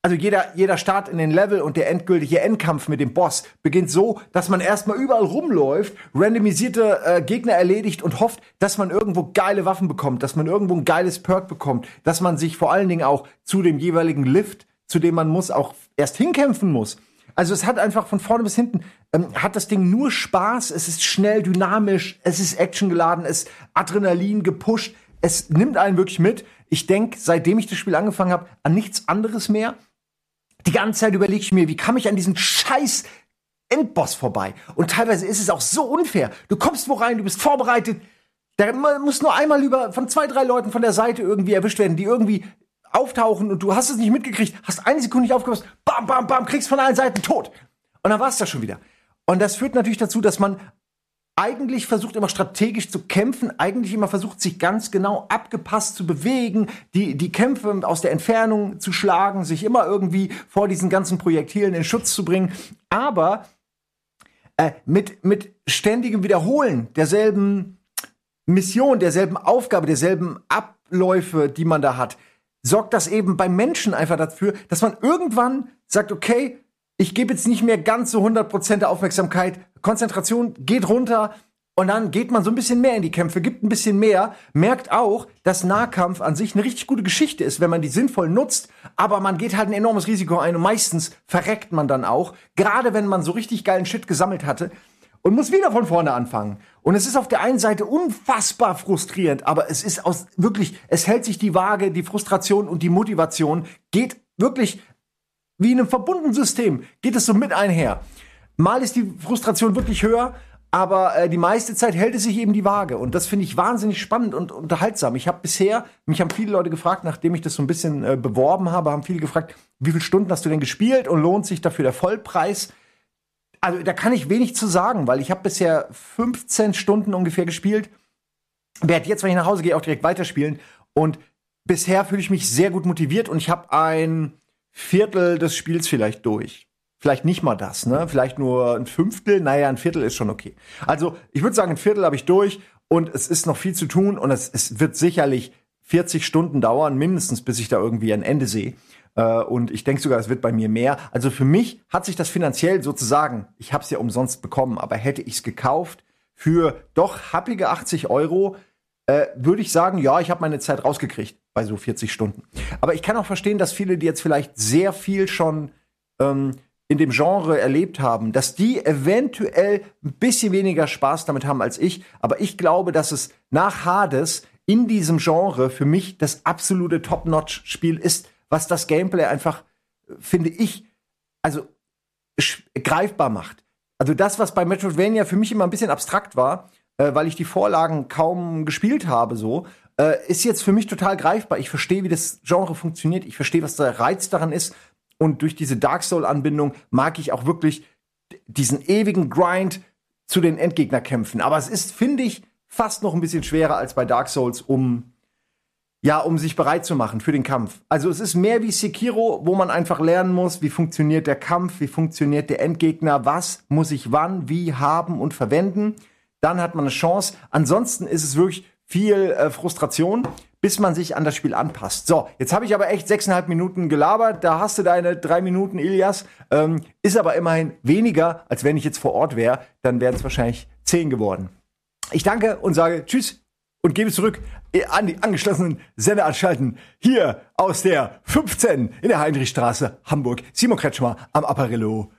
also jeder, jeder Start in den Level und der endgültige Endkampf mit dem Boss beginnt so, dass man erstmal überall rumläuft, randomisierte äh, Gegner erledigt und hofft, dass man irgendwo geile Waffen bekommt, dass man irgendwo ein geiles Perk bekommt, dass man sich vor allen Dingen auch zu dem jeweiligen Lift, zu dem man muss, auch erst hinkämpfen muss. Also es hat einfach von vorne bis hinten, ähm, hat das Ding nur Spaß, es ist schnell, dynamisch, es ist actiongeladen, es ist Adrenalin gepusht, es nimmt einen wirklich mit. Ich denke, seitdem ich das Spiel angefangen habe, an nichts anderes mehr die ganze Zeit überlege ich mir, wie kam ich an diesen scheiß Endboss vorbei? Und teilweise ist es auch so unfair. Du kommst wo rein, du bist vorbereitet. Da muss nur einmal über von zwei, drei Leuten von der Seite irgendwie erwischt werden, die irgendwie auftauchen und du hast es nicht mitgekriegt, hast eine Sekunde nicht aufgepasst, bam, bam, bam, kriegst von allen Seiten tot. Und dann war es das schon wieder. Und das führt natürlich dazu, dass man eigentlich versucht immer strategisch zu kämpfen, eigentlich immer versucht sich ganz genau abgepasst zu bewegen, die, die Kämpfe aus der Entfernung zu schlagen, sich immer irgendwie vor diesen ganzen Projektilen in Schutz zu bringen. Aber äh, mit, mit ständigem Wiederholen derselben Mission, derselben Aufgabe, derselben Abläufe, die man da hat, sorgt das eben beim Menschen einfach dafür, dass man irgendwann sagt, okay, ich gebe jetzt nicht mehr ganz so 100% der Aufmerksamkeit. Konzentration geht runter und dann geht man so ein bisschen mehr in die Kämpfe, gibt ein bisschen mehr, merkt auch, dass Nahkampf an sich eine richtig gute Geschichte ist, wenn man die sinnvoll nutzt, aber man geht halt ein enormes Risiko ein und meistens verreckt man dann auch, gerade wenn man so richtig geilen Shit gesammelt hatte und muss wieder von vorne anfangen. Und es ist auf der einen Seite unfassbar frustrierend, aber es ist aus wirklich, es hält sich die Waage, die Frustration und die Motivation geht wirklich wie in einem verbundenen System geht es so mit einher. Mal ist die Frustration wirklich höher, aber äh, die meiste Zeit hält es sich eben die Waage. Und das finde ich wahnsinnig spannend und unterhaltsam. Ich habe bisher, mich haben viele Leute gefragt, nachdem ich das so ein bisschen äh, beworben habe, haben viele gefragt, wie viele Stunden hast du denn gespielt und lohnt sich dafür der Vollpreis? Also da kann ich wenig zu sagen, weil ich habe bisher 15 Stunden ungefähr gespielt. Werde jetzt, wenn ich nach Hause gehe, auch direkt weiterspielen. Und bisher fühle ich mich sehr gut motiviert und ich habe ein Viertel des Spiels vielleicht durch. Vielleicht nicht mal das, ne? Vielleicht nur ein Fünftel. Naja, ein Viertel ist schon okay. Also, ich würde sagen, ein Viertel habe ich durch und es ist noch viel zu tun und es, es wird sicherlich 40 Stunden dauern, mindestens, bis ich da irgendwie ein Ende sehe. Äh, und ich denke sogar, es wird bei mir mehr. Also für mich hat sich das finanziell sozusagen, ich habe es ja umsonst bekommen, aber hätte ich es gekauft für doch happige 80 Euro, äh, würde ich sagen, ja, ich habe meine Zeit rausgekriegt bei so 40 Stunden. Aber ich kann auch verstehen, dass viele, die jetzt vielleicht sehr viel schon ähm, in dem Genre erlebt haben, dass die eventuell ein bisschen weniger Spaß damit haben als ich. Aber ich glaube, dass es nach Hades in diesem Genre für mich das absolute Top-Notch-Spiel ist, was das Gameplay einfach, finde ich, also greifbar macht. Also das, was bei Metroidvania für mich immer ein bisschen abstrakt war, äh, weil ich die Vorlagen kaum gespielt habe, so, äh, ist jetzt für mich total greifbar. Ich verstehe, wie das Genre funktioniert. Ich verstehe, was der Reiz daran ist. Und durch diese Dark Soul-Anbindung mag ich auch wirklich diesen ewigen Grind zu den Endgegnerkämpfen. Aber es ist, finde ich, fast noch ein bisschen schwerer als bei Dark Souls, um ja, um sich bereit zu machen für den Kampf. Also es ist mehr wie Sekiro, wo man einfach lernen muss, wie funktioniert der Kampf, wie funktioniert der Endgegner, was muss ich wann, wie haben und verwenden. Dann hat man eine Chance. Ansonsten ist es wirklich viel äh, Frustration, bis man sich an das Spiel anpasst. So, jetzt habe ich aber echt sechseinhalb Minuten gelabert. Da hast du deine drei Minuten, Ilias. Ähm, ist aber immerhin weniger, als wenn ich jetzt vor Ort wäre. Dann wären es wahrscheinlich zehn geworden. Ich danke und sage Tschüss und gebe zurück äh, an die angeschlossenen Sendeanstalten hier aus der 15 in der Heinrichstraße, Hamburg. Simon Kretschmer am Apparillo.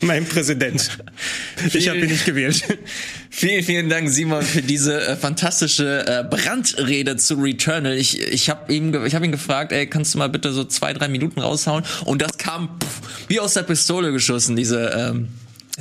Mein Präsident. Ich habe ihn nicht gewählt. Vielen, vielen Dank, Simon, für diese äh, fantastische äh, Brandrede zu Returnal. Ich, ich habe ihm, ich hab ihn gefragt, ey, kannst du mal bitte so zwei, drei Minuten raushauen? Und das kam pff, wie aus der Pistole geschossen, diese ähm,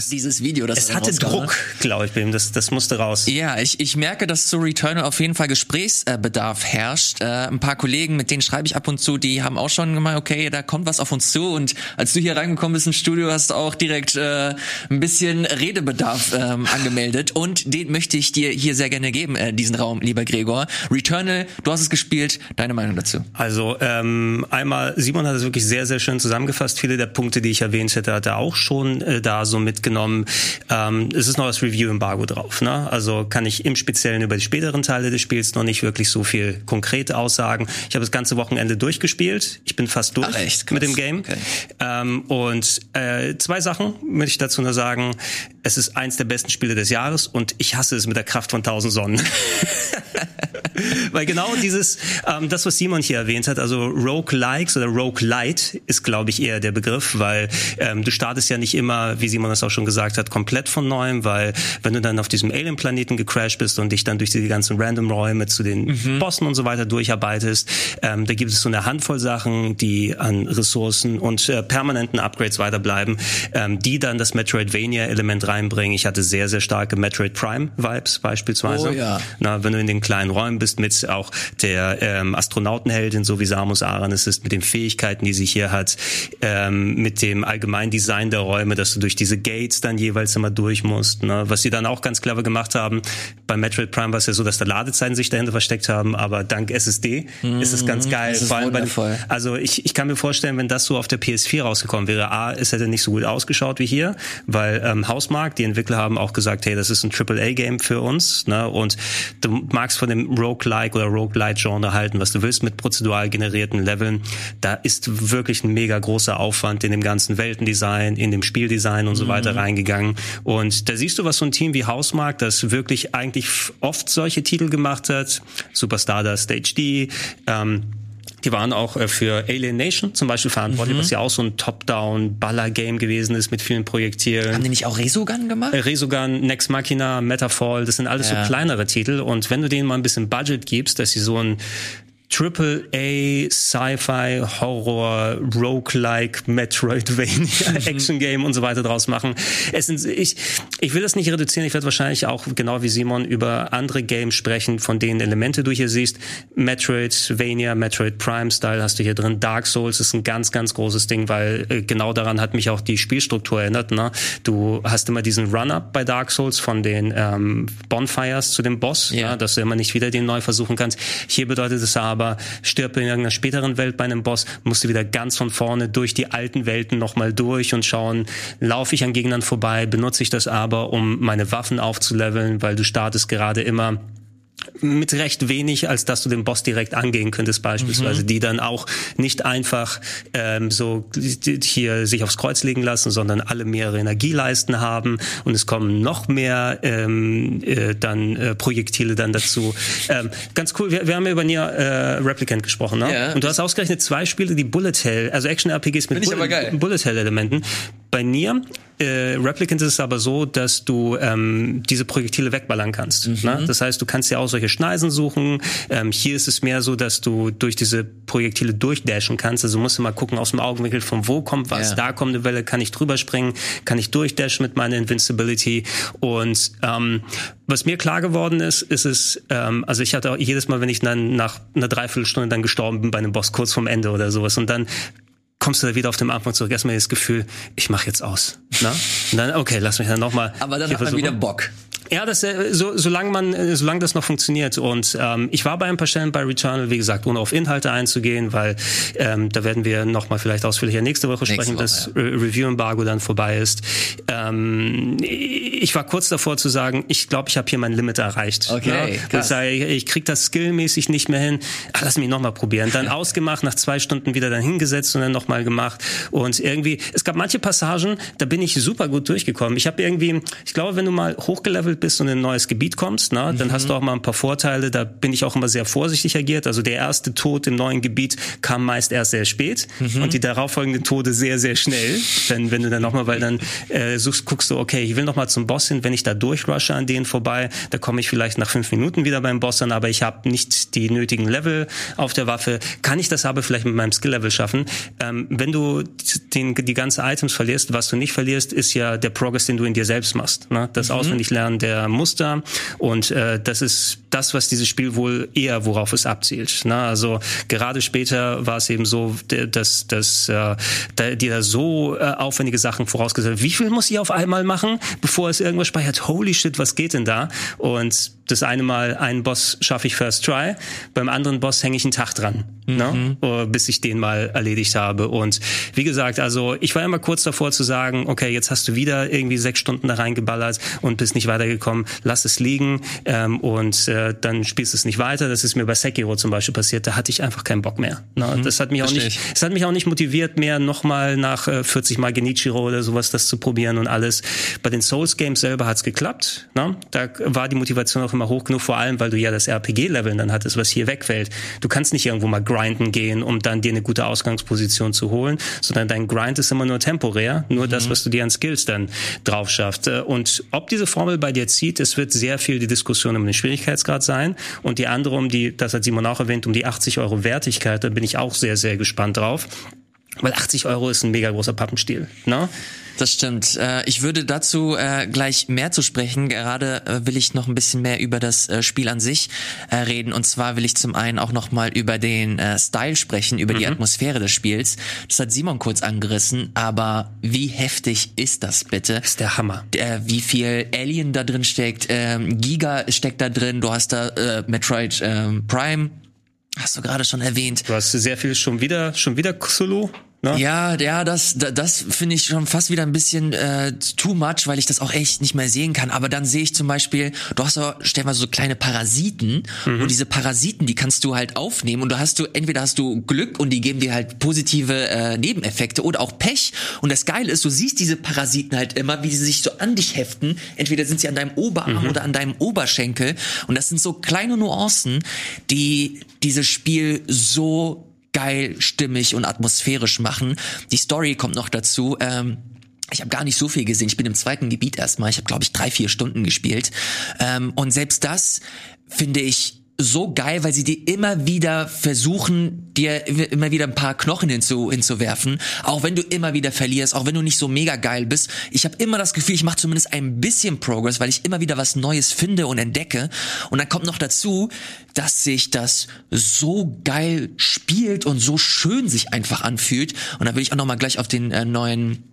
dieses Video. Das es hatte Druck, glaube ich, bei ihm. Das, das musste raus. Ja, ich, ich merke, dass zu Returnal auf jeden Fall Gesprächsbedarf herrscht. Äh, ein paar Kollegen, mit denen schreibe ich ab und zu, die haben auch schon gemeint, okay, da kommt was auf uns zu. Und als du hier reingekommen bist ins Studio, hast du auch direkt äh, ein bisschen Redebedarf ähm, angemeldet. Und den möchte ich dir hier sehr gerne geben, äh, diesen Raum, lieber Gregor. Returnal, du hast es gespielt. Deine Meinung dazu? Also ähm, einmal, Simon hat es wirklich sehr, sehr schön zusammengefasst. Viele der Punkte, die ich erwähnt hätte, hat er auch schon äh, da so mit genommen. Ähm, es ist noch das Review-Embargo drauf. Ne? Also kann ich im Speziellen über die späteren Teile des Spiels noch nicht wirklich so viel konkret aussagen. Ich habe das ganze Wochenende durchgespielt. Ich bin fast durch Ach, mit dem Game. Okay. Ähm, und äh, zwei Sachen möchte ich dazu nur sagen. Es ist eins der besten Spiele des Jahres und ich hasse es mit der Kraft von tausend Sonnen. Weil genau dieses, ähm, das, was Simon hier erwähnt hat, also Rogue-Likes oder Rogue-Light ist, glaube ich, eher der Begriff, weil ähm, du startest ja nicht immer, wie Simon das auch schon gesagt hat, komplett von neuem, weil wenn du dann auf diesem Alien-Planeten gecrashed bist und dich dann durch die ganzen Random-Räume zu den mhm. Bossen und so weiter durcharbeitest, ähm, da gibt es so eine Handvoll Sachen, die an Ressourcen und äh, permanenten Upgrades weiterbleiben, ähm, die dann das Metroidvania-Element reinbringen. Ich hatte sehr, sehr starke Metroid Prime-Vibes beispielsweise. Oh, ja. Na, wenn du in den kleinen Räumen bist, mit auch der ähm, Astronautenheldin, so wie Samus Aran es ist, mit den Fähigkeiten, die sie hier hat, ähm, mit dem allgemeinen Design der Räume, dass du durch diese Gates dann jeweils immer durch musst. Ne? Was sie dann auch ganz clever gemacht haben, bei Metroid Prime war es ja so, dass da Ladezeiten sich dahinter versteckt haben, aber dank SSD mm, ist es ganz mhm. geil. Vor allem bei, also ich, ich kann mir vorstellen, wenn das so auf der PS4 rausgekommen wäre, A, es hätte nicht so gut ausgeschaut wie hier, weil ähm, Hausmarkt, die Entwickler haben auch gesagt, hey, das ist ein AAA-Game für uns, ne? Und du magst von dem Roguelike oder Roguelite-Genre halten, was du willst mit prozedural generierten Leveln. Da ist wirklich ein mega großer Aufwand in dem ganzen Weltendesign, in dem Spieldesign und so mhm. weiter reingegangen. Und da siehst du, was so ein Team wie Hausmark, das wirklich eigentlich oft solche Titel gemacht hat, Superstar Stage D, ähm, die waren auch äh, für Alien Nation zum Beispiel verantwortlich, mhm. was ja auch so ein Top-Down-Baller-Game gewesen ist mit vielen Projektilen. Haben die nicht auch Resogun gemacht? Äh, Resogun, Next Machina, Metafall, das sind alles ja. so kleinere Titel. Und wenn du denen mal ein bisschen Budget gibst, dass sie so ein Triple A Sci-Fi Horror Roguelike Metroidvania Action Game und so weiter draus machen. Es sind ich ich will das nicht reduzieren, ich werde wahrscheinlich auch genau wie Simon über andere Games sprechen, von denen Elemente du hier siehst. Metroidvania, Metroid Prime Style hast du hier drin. Dark Souls ist ein ganz ganz großes Ding, weil äh, genau daran hat mich auch die Spielstruktur erinnert, ne? Du hast immer diesen Run-up bei Dark Souls von den ähm, Bonfires zu dem Boss, ja. ja, dass du immer nicht wieder den neu versuchen kannst. Hier bedeutet es aber aber stirb in irgendeiner späteren Welt bei einem Boss, musst du wieder ganz von vorne durch die alten Welten nochmal durch und schauen, laufe ich an Gegnern vorbei, benutze ich das aber, um meine Waffen aufzuleveln, weil du startest gerade immer mit recht wenig, als dass du den Boss direkt angehen könntest beispielsweise, mhm. die dann auch nicht einfach ähm, so hier sich aufs Kreuz legen lassen, sondern alle mehrere Energieleisten haben und es kommen noch mehr ähm, äh, dann äh, Projektile dann dazu. Ähm, ganz cool, wir, wir haben ja über Nier äh, Replicant gesprochen, ne? Ja. Und du hast ausgerechnet zwei Spiele, die Bullet Hell, also Action-RPGs mit Bullet, Bullet Hell-Elementen. Bei Nier äh, Replicant ist es aber so, dass du ähm, diese Projektile wegballern kannst. Mhm. Ne? Das heißt, du kannst ja auch solche Schneisen suchen. Ähm, hier ist es mehr so, dass du durch diese Projektile durchdashen kannst. Also musst du mal gucken aus dem Augenwinkel, von wo kommt was. Ja. Da kommt eine Welle, kann ich drüber springen, kann ich durchdashen mit meiner Invincibility. Und ähm, was mir klar geworden ist, ist es, ähm, also ich hatte auch jedes Mal, wenn ich dann nach einer Dreiviertelstunde dann gestorben bin bei einem Boss kurz vorm Ende oder sowas und dann kommst du da wieder auf den Anfang zurück. Erstmal das Gefühl, ich mache jetzt aus. Na? Und dann, okay, lass mich dann nochmal. Aber dann hat man wieder Bock. Ja, das, äh, so, solange man, äh, solange das noch funktioniert. Und ähm, ich war bei ein paar Stellen bei Returnal, wie gesagt, ohne auf Inhalte einzugehen, weil ähm, da werden wir noch mal vielleicht ausführlicher nächste Woche sprechen, Woche, dass ja. Review-Embargo dann vorbei ist. Ähm, ich war kurz davor zu sagen, ich glaube, ich habe hier mein Limit erreicht. Okay, ja? Das, ich, ich krieg das skillmäßig nicht mehr hin. Ach, lass mich noch mal probieren. Dann ausgemacht, nach zwei Stunden wieder dann hingesetzt und dann noch mal gemacht. Und irgendwie, es gab manche Passagen, da bin ich super gut durchgekommen. Ich habe irgendwie, ich glaube, wenn du mal hochgelevelt gelandet bist und in ein neues Gebiet kommst, ne, mhm. dann hast du auch mal ein paar Vorteile. Da bin ich auch immer sehr vorsichtig agiert. Also der erste Tod im neuen Gebiet kam meist erst sehr spät mhm. und die darauffolgenden Tode sehr, sehr schnell. Wenn, wenn du dann nochmal, weil dann äh, suchst, guckst du, okay, ich will nochmal zum Boss hin, wenn ich da durchrushe an denen vorbei, da komme ich vielleicht nach fünf Minuten wieder beim Boss an, aber ich habe nicht die nötigen Level auf der Waffe. Kann ich das aber vielleicht mit meinem Skill-Level schaffen? Ähm, wenn du den, die ganze Items verlierst, was du nicht verlierst, ist ja der Progress, den du in dir selbst machst. Ne? Das mhm. Auswendiglernen der Muster und äh, das ist das, was dieses Spiel wohl eher worauf es abzielt. Ne? Also gerade später war es eben so, dass, dass äh, die da so äh, aufwendige Sachen vorausgesetzt Wie viel muss ich auf einmal machen, bevor es irgendwas speichert? Holy shit, was geht denn da? Und das eine Mal einen Boss schaffe ich first try, beim anderen Boss hänge ich einen Tag dran? Mhm. ne? bis ich den mal erledigt habe. Und wie gesagt, also ich war immer kurz davor zu sagen, okay, jetzt hast du wieder irgendwie sechs Stunden da reingeballert und bist nicht weitergekommen, lass es liegen ähm, und äh, dann spielst du es nicht weiter. Das ist mir bei Sekiro zum Beispiel passiert, da hatte ich einfach keinen Bock mehr. Ne? Mhm. Das hat mich auch nicht, es hat mich auch nicht motiviert, mehr nochmal nach äh, 40 Mal Genichiro oder sowas das zu probieren und alles. Bei den Souls Games selber hat's geklappt. Ne? Da war die Motivation auch immer hoch genug, vor allem, weil du ja das RPG-Leveln dann hattest, was hier wegfällt. Du kannst nicht irgendwo mal grinden gehen, um dann dir eine gute Ausgangsposition zu holen, sondern dein Grind ist immer nur temporär, nur mhm. das, was du dir an Skills dann drauf schaffst. Äh, und ob diese Formel bei dir zieht, es wird sehr viel die Diskussion um den Schwierigkeitsgrad sein und die andere um die, das hat Simon auch erwähnt, um die 80 Euro Wertigkeit, da bin ich auch sehr, sehr gespannt drauf. Weil 80 Euro ist ein mega großer Pappenstiel. Ne? Das stimmt. Äh, ich würde dazu äh, gleich mehr zu sprechen. Gerade äh, will ich noch ein bisschen mehr über das Spiel an sich reden. Und zwar will ich zum einen auch noch mal über den Style sprechen, über mhm. die Atmosphäre des Spiels. Das hat Simon kurz angerissen. Aber wie heftig ist das bitte? Das ist der Hammer. Wie viel Alien da drin steckt. Ähm, Giga steckt da drin. Du hast da Metroid ähm, Prime. Hast du gerade schon erwähnt. Du hast sehr viel schon wieder, schon wieder Solo Ne? Ja, ja, das, das, das finde ich schon fast wieder ein bisschen äh, too much, weil ich das auch echt nicht mehr sehen kann. Aber dann sehe ich zum Beispiel, du hast auch, stell mal so kleine Parasiten mhm. und diese Parasiten, die kannst du halt aufnehmen und du hast du, entweder hast du Glück und die geben dir halt positive äh, Nebeneffekte oder auch Pech. Und das Geile ist, du siehst diese Parasiten halt immer, wie sie sich so an dich heften. Entweder sind sie an deinem Oberarm mhm. oder an deinem Oberschenkel. Und das sind so kleine Nuancen, die dieses Spiel so geil, stimmig und atmosphärisch machen. Die Story kommt noch dazu. Ähm, ich habe gar nicht so viel gesehen. Ich bin im zweiten Gebiet erstmal. Ich habe, glaube ich, drei, vier Stunden gespielt. Ähm, und selbst das finde ich so geil, weil sie dir immer wieder versuchen, dir immer wieder ein paar Knochen hinzu, hinzuwerfen, auch wenn du immer wieder verlierst, auch wenn du nicht so mega geil bist. Ich habe immer das Gefühl, ich mache zumindest ein bisschen Progress, weil ich immer wieder was Neues finde und entdecke. Und dann kommt noch dazu, dass sich das so geil spielt und so schön sich einfach anfühlt. Und da will ich auch noch mal gleich auf den äh, neuen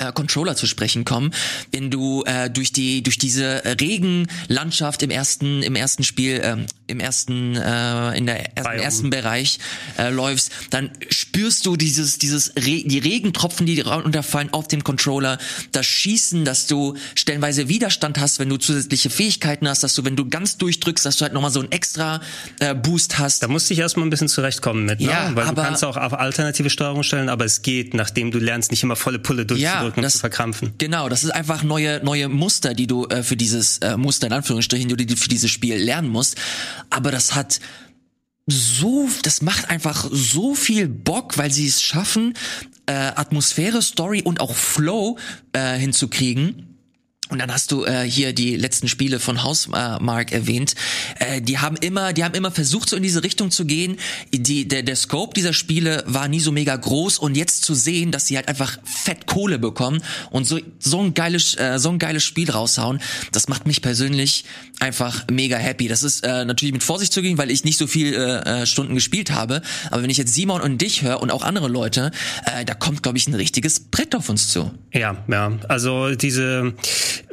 äh, Controller zu sprechen kommen, wenn du äh, durch die durch diese Regenlandschaft im ersten im ersten Spiel ähm, im ersten, äh, in der ersten, ersten Bereich äh, läufst, dann spürst du dieses, dieses Re die Regentropfen, die runterfallen auf dem Controller, das Schießen, dass du stellenweise Widerstand hast, wenn du zusätzliche Fähigkeiten hast, dass du, wenn du ganz durchdrückst, dass du halt nochmal so einen extra äh, Boost hast. Da musst du dich erstmal ein bisschen zurechtkommen mit, ne? Ja, Weil du aber- kannst auch auf alternative Steuerung stellen, aber es geht, nachdem du lernst, nicht immer volle Pulle durchzudrücken und das- zu verkrampfen. Genau, das ist einfach neue neue Muster, die du äh, für dieses äh, Muster in Anführungsstrichen, die du für dieses Spiel lernen musst. Aber das hat so, das macht einfach so viel Bock, weil sie es schaffen, äh, Atmosphäre, Story und auch Flow äh, hinzukriegen. Und dann hast du äh, hier die letzten Spiele von Hausmark erwähnt. Äh, die haben immer, die haben immer versucht, so in diese Richtung zu gehen. Die, der, der Scope dieser Spiele war nie so mega groß und jetzt zu sehen, dass sie halt einfach fett Kohle bekommen und so so ein geiles, äh, so ein geiles Spiel raushauen, das macht mich persönlich einfach mega happy. Das ist äh, natürlich mit Vorsicht zu gehen, weil ich nicht so viel äh, äh, Stunden gespielt habe. Aber wenn ich jetzt Simon und dich höre und auch andere Leute, äh, da kommt, glaube ich, ein richtiges Brett auf uns zu. Ja, ja. Also diese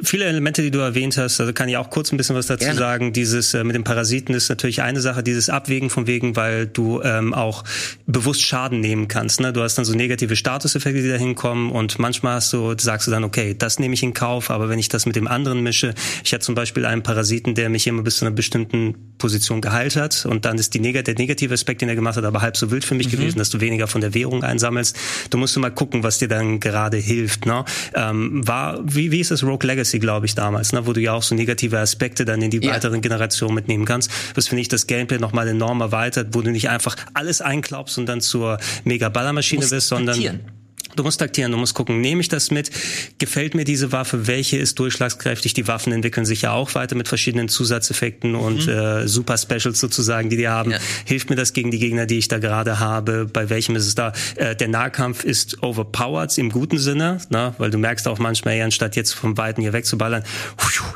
viele Elemente, die du erwähnt hast, also kann ich auch kurz ein bisschen was dazu Gerne. sagen. Dieses äh, mit den Parasiten ist natürlich eine Sache, dieses Abwägen von wegen, weil du ähm, auch bewusst Schaden nehmen kannst. Ne? Du hast dann so negative Statuseffekte, die da hinkommen und manchmal hast du, sagst du dann, okay, das nehme ich in Kauf, aber wenn ich das mit dem anderen mische, ich hatte zum Beispiel einen Parasiten, der mich immer bis zu einer bestimmten Position geheilt hat und dann ist die neg der negative Aspekt, den er gemacht hat, aber halb so wild für mich gewesen, dass du weniger von der Währung einsammelst. Du musst du mal gucken, was dir dann gerade hilft. Ne? Ähm, war, wie, wie ist das Rogue Legacy, glaube ich, damals, ne? wo du ja auch so negative Aspekte dann in die Ja. weiteren Generationen mitnehmen kannst. Das finde ich das Gameplay nochmal enorm erweitert, wo du nicht einfach alles einklaubst und dann zur Mega-Ballermaschine wirst, sondern. Du musst taktieren, du musst gucken, nehme ich das mit? Gefällt mir diese Waffe? Welche ist durchschlagskräftig? Die Waffen entwickeln sich ja auch weiter mit verschiedenen Zusatzeffekten und äh, Super Specials sozusagen, die die haben. Mhm. Ja. Hilft mir das gegen die Gegner, die ich da gerade habe? Bei welchem ist es da? Äh, der Nahkampf ist overpowered im guten Sinne, ne? weil du merkst auch manchmal, eher anstatt jetzt vom Weiten hier wegzuballern,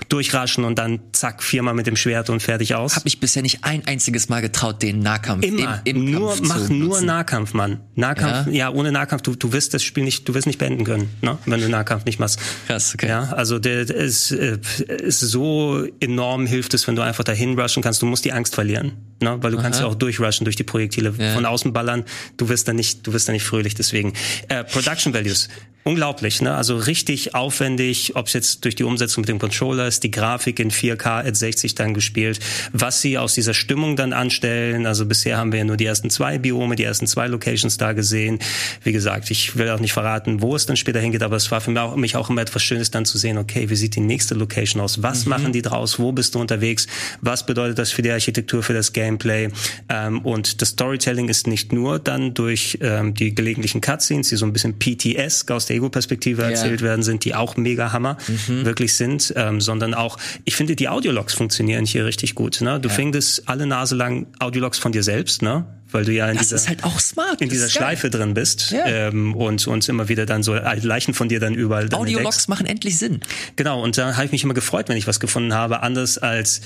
durchraschen und dann zack, viermal mit dem Schwert und fertig aus. Hab mich bisher nicht ein einziges Mal getraut, den Nahkampf Immer. im, im nur, Kampf mach nur. Nahkampf, Mann. Nahkampf, ja, ohne Nahkampf, du, du wirst das Spiel nicht, du wirst nicht beenden können, ne? wenn du Nahkampf nicht machst. Krass, okay. Ja, also der, der ist, äh, ist so enorm hilft es, wenn du einfach dahin rushen kannst. Du musst die Angst verlieren, ne? weil du kannst ja auch durchrushen durch die Projektile Ja. von außen ballern. Du wirst dann nicht, du wirst dann nicht fröhlich. Deswegen äh, Production Values. Unglaublich, ne? Also richtig aufwendig, ob es jetzt durch die Umsetzung mit dem Controller ist, die Grafik in 4K at 60 dann gespielt, was sie aus dieser Stimmung dann anstellen. Also bisher haben wir ja nur die ersten zwei Biome, die ersten zwei Locations da gesehen. Wie gesagt, ich will auch nicht verraten, wo es dann später hingeht, aber es war für mich auch, mich auch immer etwas Schönes dann zu sehen, okay, wie sieht die nächste Location aus? Was machen die draus? Wo bist du unterwegs? Was bedeutet das für die Architektur, für das Gameplay? Ähm, und das Storytelling ist nicht nur dann durch ähm, die gelegentlichen Cutscenes, die so ein bisschen PTS aus der Ego-Perspektive erzählt werden, sind, die auch mega Hammer wirklich sind, ähm, sondern auch, ich finde, die Audiologs funktionieren hier richtig gut. Ne? Du findest alle Nase lang Audiologs von dir selbst, ne? Weil du ja in Das dieser halt smart. in dieser. Schleife drin bist Ja. ähm, und uns immer wieder dann so Leichen von dir dann überall dann. Audiologs machen endlich Sinn. Genau, und da habe ich mich immer gefreut, wenn ich was gefunden habe, anders als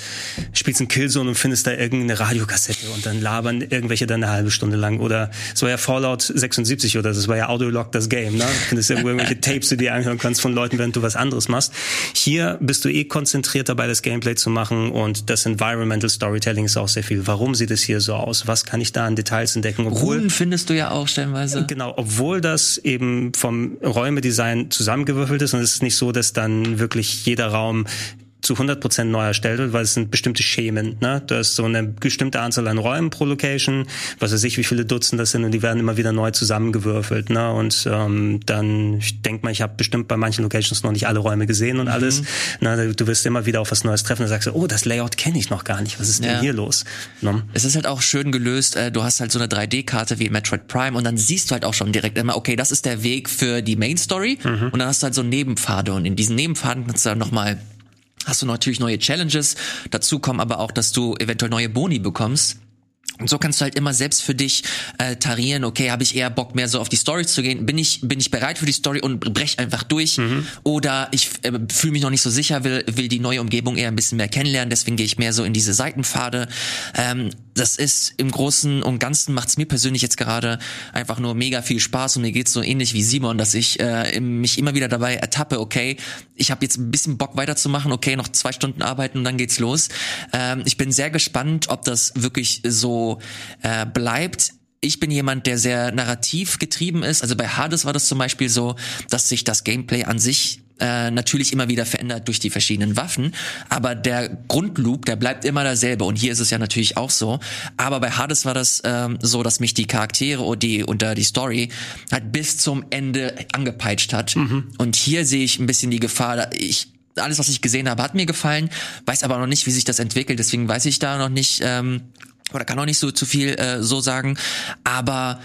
spielst ein Killzone und findest da irgendeine Radiokassette und dann labern irgendwelche dann eine halbe Stunde lang oder es war ja Fallout 76 oder das war ja Audiolog das Game, ne? Du findest irgendwo irgendwelche Tapes, die dir anhören kannst von Leuten, während du was anderes machst. Hier bist du eh konzentriert dabei, das Gameplay zu machen und das Environmental Storytelling ist auch sehr viel. Warum sieht es hier so aus? Was kann ich da an Details entdecken? Obwohl Runen findest du ja auch stellenweise. Genau, obwohl das eben vom Räumedesign zusammengewürfelt ist und es ist nicht so, dass dann wirklich jeder Raum zu 100% neu erstellt wird, weil es sind bestimmte Schemen. Ne? Da ist so eine bestimmte Anzahl an Räumen pro Location, was weiß ich, wie viele Dutzend das sind und die werden immer wieder neu zusammengewürfelt. Ne? Und ähm, dann, ich denke mal, ich habe bestimmt bei manchen Locations noch nicht alle Räume gesehen und alles. Ne? Du wirst immer wieder auf was Neues treffen und sagst, oh, das Layout kenne ich noch gar nicht. Was ist denn Ja. hier los? Ne? Es ist halt auch schön gelöst. äh, Du hast halt so eine 3D-Karte wie Metroid Prime und dann siehst du halt auch schon direkt immer, okay, das ist der Weg für die Main Story Mhm. und dann hast du halt so Nebenpfade und in diesen Nebenpfaden kannst du dann nochmal, hast du natürlich neue Challenges. Dazu kommen aber auch, dass du eventuell neue Boni bekommst. Und so kannst du halt immer selbst für dich äh, tarieren, okay, habe ich eher Bock mehr so auf die Story zu gehen, bin ich bin ich bereit für die Story und brech einfach durch oder ich äh, fühle mich noch nicht so sicher, will will die neue Umgebung eher ein bisschen mehr kennenlernen, deswegen gehe ich mehr so in diese Seitenpfade. Ähm, das ist im Großen und Ganzen macht's mir persönlich jetzt gerade einfach nur mega viel Spaß und mir geht's so ähnlich wie Simon, dass ich äh, mich immer wieder dabei ertappe, okay, ich habe jetzt ein bisschen Bock weiterzumachen, okay, noch zwei Stunden arbeiten und dann geht's los. Ähm, ich bin sehr gespannt, ob das wirklich so äh, bleibt ich bin jemand, der sehr narrativ getrieben ist. Also bei Hades war das zum Beispiel so, dass sich das Gameplay an sich äh, natürlich immer wieder verändert durch die verschiedenen Waffen, aber der Grundloop, der bleibt immer derselbe und hier ist es ja natürlich auch so. Aber bei Hades war das ähm, so, dass mich die Charaktere und die und die Story halt bis zum Ende angepeitscht hat. Mhm. Und hier sehe ich ein bisschen die Gefahr. Ich alles, was ich gesehen habe, hat mir gefallen, weiß aber noch nicht, wie sich das entwickelt. Deswegen weiß ich da noch nicht ähm, oder kann auch nicht so zu viel äh, so sagen. Aber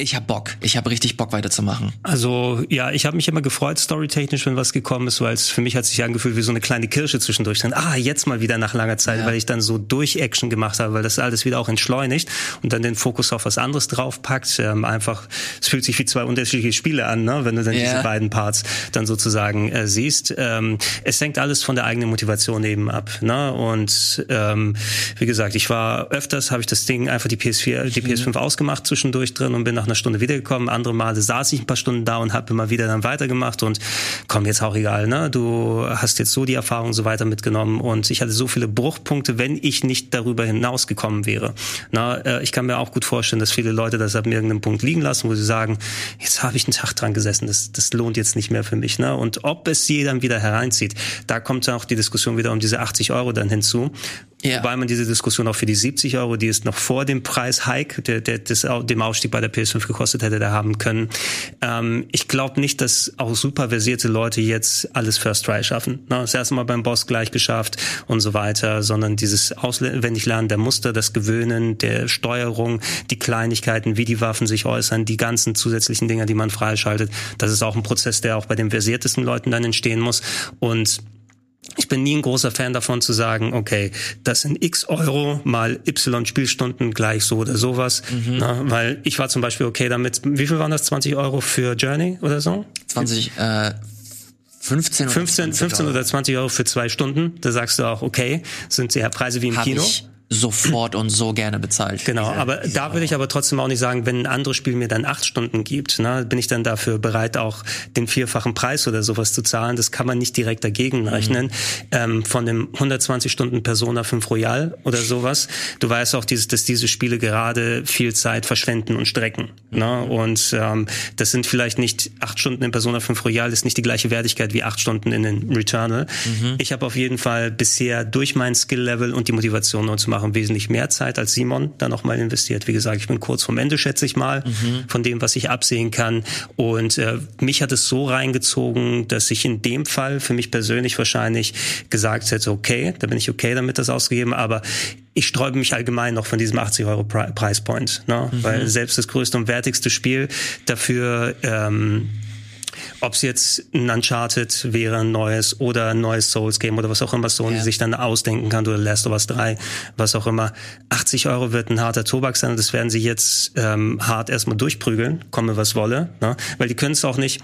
ich hab Bock. Ich hab richtig Bock weiterzumachen. Also ja, ich habe mich immer gefreut, storytechnisch, wenn was gekommen ist, weil es für mich hat sich angefühlt wie so eine kleine Kirsche zwischendurch. Dann, ah, jetzt mal wieder nach langer Zeit, ja. weil ich dann so durch Action gemacht habe, weil das alles wieder auch entschleunigt und dann den Fokus auf was anderes draufpackt. Ähm, einfach, es fühlt sich wie zwei unterschiedliche Spiele an, ne? wenn du dann ja. diese beiden Parts dann sozusagen äh, siehst. Ähm, es hängt alles von der eigenen Motivation eben ab. Ne? Und ähm, wie gesagt, ich war öfters, habe ich das Ding einfach die PS4, die PS5 mhm. ausgemacht zwischendurch drin und bin nach einer Stunde wiedergekommen. Andere Male saß ich ein paar Stunden da und habe immer wieder dann weitergemacht und komm, jetzt auch egal, ne? Du hast jetzt so die Erfahrung so weiter mitgenommen und ich hatte so viele Bruchpunkte, wenn ich nicht darüber hinausgekommen wäre. Na, äh, ich kann mir auch gut vorstellen, dass viele Leute das ab irgendeinem Punkt liegen lassen, wo sie sagen, jetzt habe ich einen Tag dran gesessen, das, das lohnt jetzt nicht mehr für mich. Ne? Und ob es jeder wieder hereinzieht, da kommt dann auch die Diskussion wieder um diese 80 Euro dann hinzu. Ja. Wobei man diese Diskussion auch für die 70 Euro, die es noch vor dem Preis-Hike, der, der, des, dem Ausstieg bei der PS5 gekostet hätte, da haben können. Ähm, ich glaube nicht, dass auch super versierte Leute jetzt alles First Try schaffen. Ne? Das erste Mal beim Boss gleich geschafft und so weiter, sondern dieses auswendig lernen der Muster, das Gewöhnen, der Steuerung, die Kleinigkeiten, wie die Waffen sich äußern, die ganzen zusätzlichen Dinger, die man freischaltet. Das ist auch ein Prozess, der auch bei den versiertesten Leuten dann entstehen muss. Und ich bin nie ein großer Fan davon zu sagen, okay, das sind x Euro mal y Spielstunden gleich so oder sowas. Mhm. Na, weil ich war zum Beispiel okay damit, wie viel waren das? 20 Euro für Journey oder so? 20, äh, 15, 15, 15 oder 20 Euro für zwei Stunden. Da sagst du auch, okay, sind ja Preise wie im Hab Kino. Ich sofort und so gerne bezahlt. Genau, aber da würde ich aber trotzdem auch nicht sagen, wenn ein anderes Spiel mir dann acht Stunden gibt, ne, bin ich dann dafür bereit, auch den vierfachen Preis oder sowas zu zahlen. Das kann man nicht direkt dagegen mhm. rechnen. Mhm. Ähm, von dem 120 Stunden Persona 5 Royal oder sowas. Du weißt auch, dieses, dass diese Spiele gerade viel Zeit verschwenden und strecken. Ne? Mhm. Und ähm, das sind vielleicht nicht acht Stunden in Persona 5 Royal, ist nicht die gleiche Wertigkeit wie acht Stunden in den Returnal. Mhm. Ich habe auf jeden Fall bisher durch mein Skill-Level und die Motivation nur zu machen, machen wesentlich mehr Zeit als Simon da nochmal investiert. Wie gesagt, ich bin kurz vom Ende, schätze ich mal, mhm. von dem, was ich absehen kann. Und äh, mich hat es so reingezogen, dass ich in dem Fall für mich persönlich wahrscheinlich gesagt hätte, okay, da bin ich okay damit, das ausgegeben, aber ich sträube mich allgemein noch von diesem 80 Euro Preispoint, ne? Mhm. weil selbst das größte und wertigste Spiel dafür ähm, ob es jetzt ein Uncharted wäre, ein neues oder ein neues Souls-Game oder was auch immer Sony ja. sich dann ausdenken kann oder Last of Us 3, was auch immer. 80 Euro wird ein harter Tobak sein und das werden sie jetzt ähm, hart erstmal durchprügeln, komme was wolle. Ne? Weil die können es auch nicht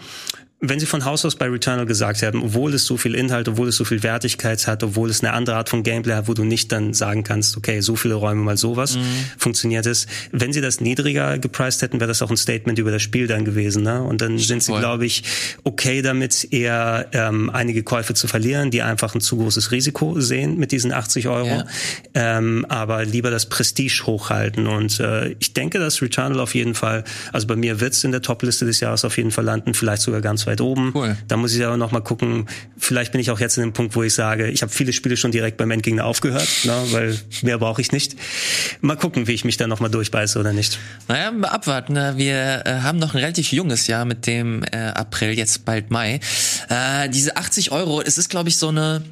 wenn Sie von Haus aus bei Returnal gesagt haben, obwohl es so viel Inhalt, obwohl es so viel Wertigkeit hat, obwohl es eine andere Art von Gameplay hat, wo du nicht dann sagen kannst, okay, so viele Räume mal sowas, mhm. funktioniert es. Wenn Sie das niedriger gepreist hätten, wäre das auch ein Statement über das Spiel dann gewesen. Ne? Und dann sind Sie, glaube ich, okay damit, eher ähm, einige Käufe zu verlieren, die einfach ein zu großes Risiko sehen mit diesen 80 Euro. Ja. Ähm, aber lieber das Prestige hochhalten. Und äh, ich denke, dass Returnal auf jeden Fall, also bei mir wird es in der Topliste des Jahres auf jeden Fall landen, vielleicht sogar ganz weit oben. Cool. Da muss ich aber noch mal gucken. Vielleicht bin ich auch jetzt in dem Punkt, wo ich sage, ich habe viele Spiele schon direkt beim Endgegner aufgehört, ne, weil mehr brauche ich nicht. Mal gucken, wie ich mich da noch mal durchbeiße oder nicht. Naja, abwarten. Ne? Wir äh, haben noch ein relativ junges Jahr mit dem äh, April, jetzt bald Mai. Äh, diese 80 Euro, es ist, glaube ich, so eine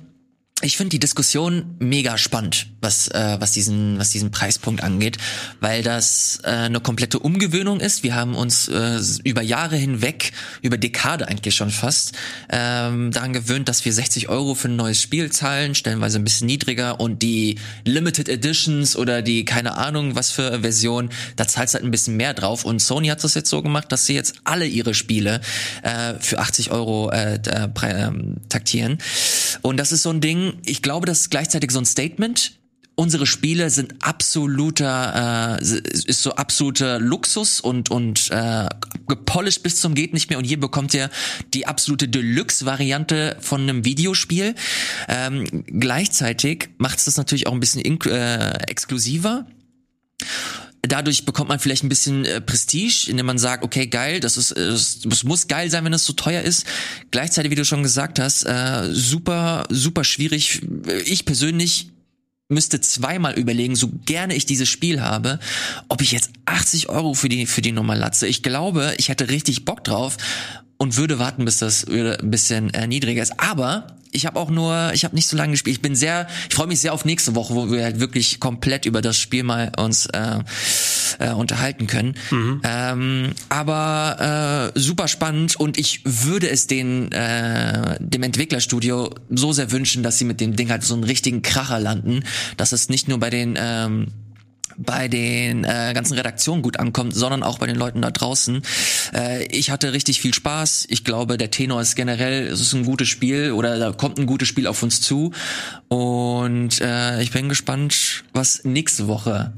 ich finde die Diskussion mega spannend, was äh, was diesen was diesen Preispunkt angeht, weil das äh, eine komplette Umgewöhnung ist. Wir haben uns äh, über Jahre hinweg, über Dekade eigentlich schon fast, ähm, daran gewöhnt, dass wir 60 Euro für ein neues Spiel zahlen, stellenweise ein bisschen niedriger und die Limited Editions oder die keine Ahnung was für Version, da zahlst halt ein bisschen mehr drauf. Und Sony hat das jetzt so gemacht, dass sie jetzt alle ihre Spiele äh, für 80 Euro äh, äh, taktieren. Und das ist so ein Ding ich glaube, das ist gleichzeitig so ein Statement unsere Spiele sind absoluter, äh, ist so absoluter Luxus und und äh, gepolished bis zum geht nicht mehr. Und hier bekommt ihr die absolute Deluxe-Variante von einem Videospiel. Ähm, gleichzeitig macht es das natürlich auch ein bisschen äh, exklusiver dadurch bekommt man vielleicht ein bisschen äh, Prestige, indem man sagt, okay, geil, das ist, es äh, muss geil sein, wenn es so teuer ist. Gleichzeitig, wie du schon gesagt hast, äh, super, super schwierig. Ich persönlich müsste zweimal überlegen, so gerne ich dieses Spiel habe, ob ich jetzt 80 Euro für die, für die Nummer latze. Ich glaube, ich hätte richtig Bock drauf und würde warten, bis das ein bisschen äh, niedriger ist. Aber ich habe auch nur, ich habe nicht so lange gespielt. Ich bin sehr, ich freue mich sehr auf nächste Woche, wo wir halt wirklich komplett über das Spiel mal uns äh, äh, unterhalten können. Mhm. Ähm, aber äh, super spannend und ich würde es den äh, dem Entwicklerstudio so sehr wünschen, dass sie mit dem Ding halt so einen richtigen Kracher landen, dass es nicht nur bei den ähm, bei den äh, ganzen Redaktionen gut ankommt, sondern auch bei den Leuten da draußen. Äh, ich hatte richtig viel Spaß. Ich glaube, der Tenor ist generell, es ist ein gutes Spiel oder da kommt ein gutes Spiel auf uns zu. Und äh, ich bin gespannt, was nächste Woche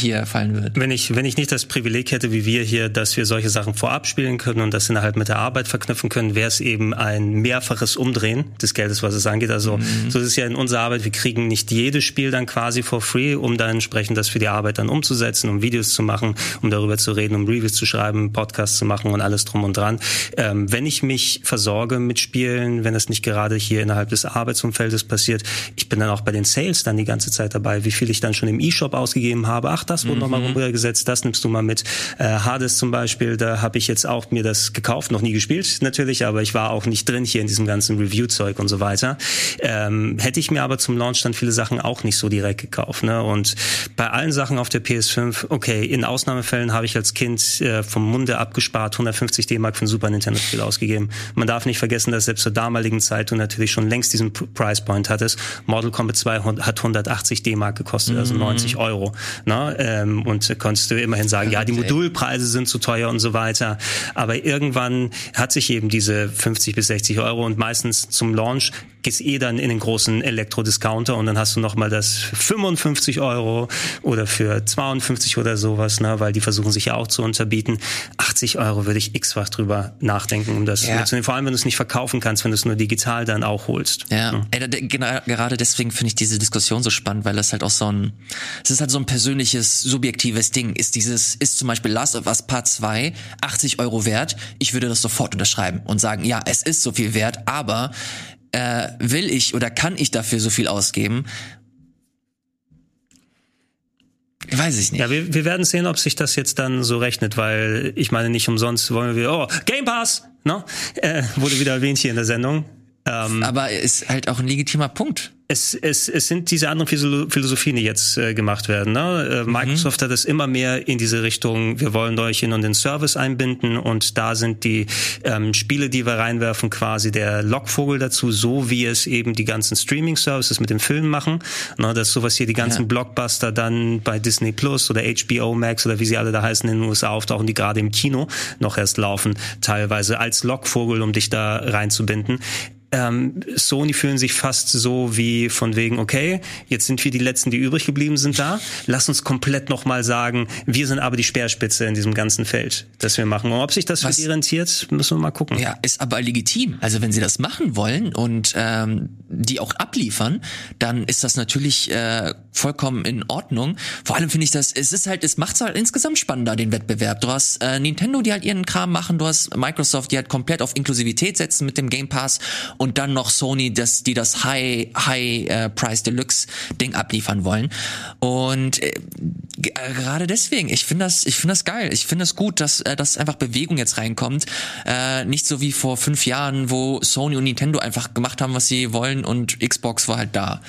hier fallen wird. Wenn ich, wenn ich nicht das Privileg hätte, wie wir hier, dass wir solche Sachen vorab spielen können und das innerhalb mit der Arbeit verknüpfen können, wäre es eben ein mehrfaches Umdrehen des Geldes, was es angeht. Also mhm. so ist es ja in unserer Arbeit, wir kriegen nicht jedes Spiel dann quasi for free, um dann entsprechend das für die Arbeit dann umzusetzen, um Videos zu machen, um darüber zu reden, um Reviews zu schreiben, Podcasts zu machen und alles drum und dran. Ähm, wenn ich mich versorge mit Spielen, wenn das nicht gerade hier innerhalb des Arbeitsumfeldes passiert, ich bin dann auch bei den Sales dann die ganze Zeit dabei, wie viel ich dann schon im E-Shop ausgegeben habe. Ach, das wurde mhm. nochmal rübergesetzt, das nimmst du mal mit. Äh, Hades zum Beispiel, da habe ich jetzt auch mir das gekauft, noch nie gespielt natürlich, aber ich war auch nicht drin hier in diesem ganzen Review-Zeug und so weiter. Ähm, hätte ich mir aber zum Launch dann viele Sachen auch nicht so direkt gekauft. Ne? Und bei allen Sachen auf der PS5, okay, in Ausnahmefällen habe ich als Kind äh, vom Munde abgespart 150 D-Mark für ein Super Nintendo-Spiel ausgegeben. Man darf nicht vergessen, dass selbst zur damaligen Zeit du natürlich schon längst diesen Price Point hattest. Mortal Kombat 2 hat 180 D-Mark gekostet, also 90 mhm. Euro. Ne? Ähm, und konntest du immerhin sagen, ja, die Modulpreise sind zu teuer und so weiter. Aber irgendwann hat sich eben diese 50 bis 60 Euro und meistens zum Launch gehst eh dann in den großen Elektrodiscounter und dann hast du nochmal das 55 Euro oder für 52 oder sowas, ne, weil die versuchen sich ja auch zu unterbieten. 80 Euro würde ich x-fach drüber nachdenken, um das ja. mitzunehmen. Vor allem, wenn du es nicht verkaufen kannst, wenn du es nur digital dann auch holst. Ja, ja. Ey, gerade deswegen finde ich diese Diskussion so spannend, weil das halt auch so ein, es ist halt so ein persönliches, subjektives Ding. Ist dieses, ist zum Beispiel Last of Us Part 2 80 Euro wert? Ich würde das sofort unterschreiben und sagen, ja, es ist so viel wert, aber äh, will ich oder kann ich dafür so viel ausgeben? Weiß ich nicht. Ja, wir, wir werden sehen, ob sich das jetzt dann so rechnet, weil ich meine, nicht umsonst wollen wir, oh, Game Pass, ne? Äh, wurde wieder erwähnt hier in der Sendung. Ähm, Aber ist halt auch ein legitimer Punkt es, es, es sind diese anderen Philosophien, die jetzt äh, gemacht werden. Ne? Äh, mhm. Microsoft hat es immer mehr in diese Richtung, wir wollen euch in den Service einbinden und da sind die ähm, Spiele, die wir reinwerfen, quasi der Lockvogel dazu, so wie es eben die ganzen Streaming-Services mit dem Film machen. Ne? Dass sowas hier die ganzen ja. Blockbuster dann bei Disney Plus oder HBO Max oder wie sie alle da heißen in den USA auftauchen, die gerade im Kino noch erst laufen, teilweise als Lockvogel, um dich da reinzubinden ähm, Sony fühlen sich fast so wie von wegen, okay, jetzt sind wir die Letzten, die übrig geblieben sind da. Lass uns komplett nochmal sagen, wir sind aber die Speerspitze in diesem ganzen Feld, das wir machen. Und ob sich das Was, für die rentiert, müssen wir mal gucken. Ja, ist aber legitim. Also wenn sie das machen wollen und ähm, die auch abliefern, dann ist das natürlich äh, vollkommen in Ordnung. Vor allem finde ich das, es ist halt, es macht halt insgesamt spannender, den Wettbewerb. Du hast äh, Nintendo, die halt ihren Kram machen, du hast Microsoft, die halt komplett auf Inklusivität setzen mit dem Game Pass und dann noch Sony, das, die das High, High äh, Price Deluxe Ding abliefern wollen. Und äh, gerade deswegen, ich finde das, ich finde das geil. Ich finde es das gut, dass, äh, dass einfach Bewegung jetzt reinkommt. Äh, nicht so wie vor fünf Jahren, wo Sony und Nintendo einfach gemacht haben, was sie wollen und Xbox war halt da.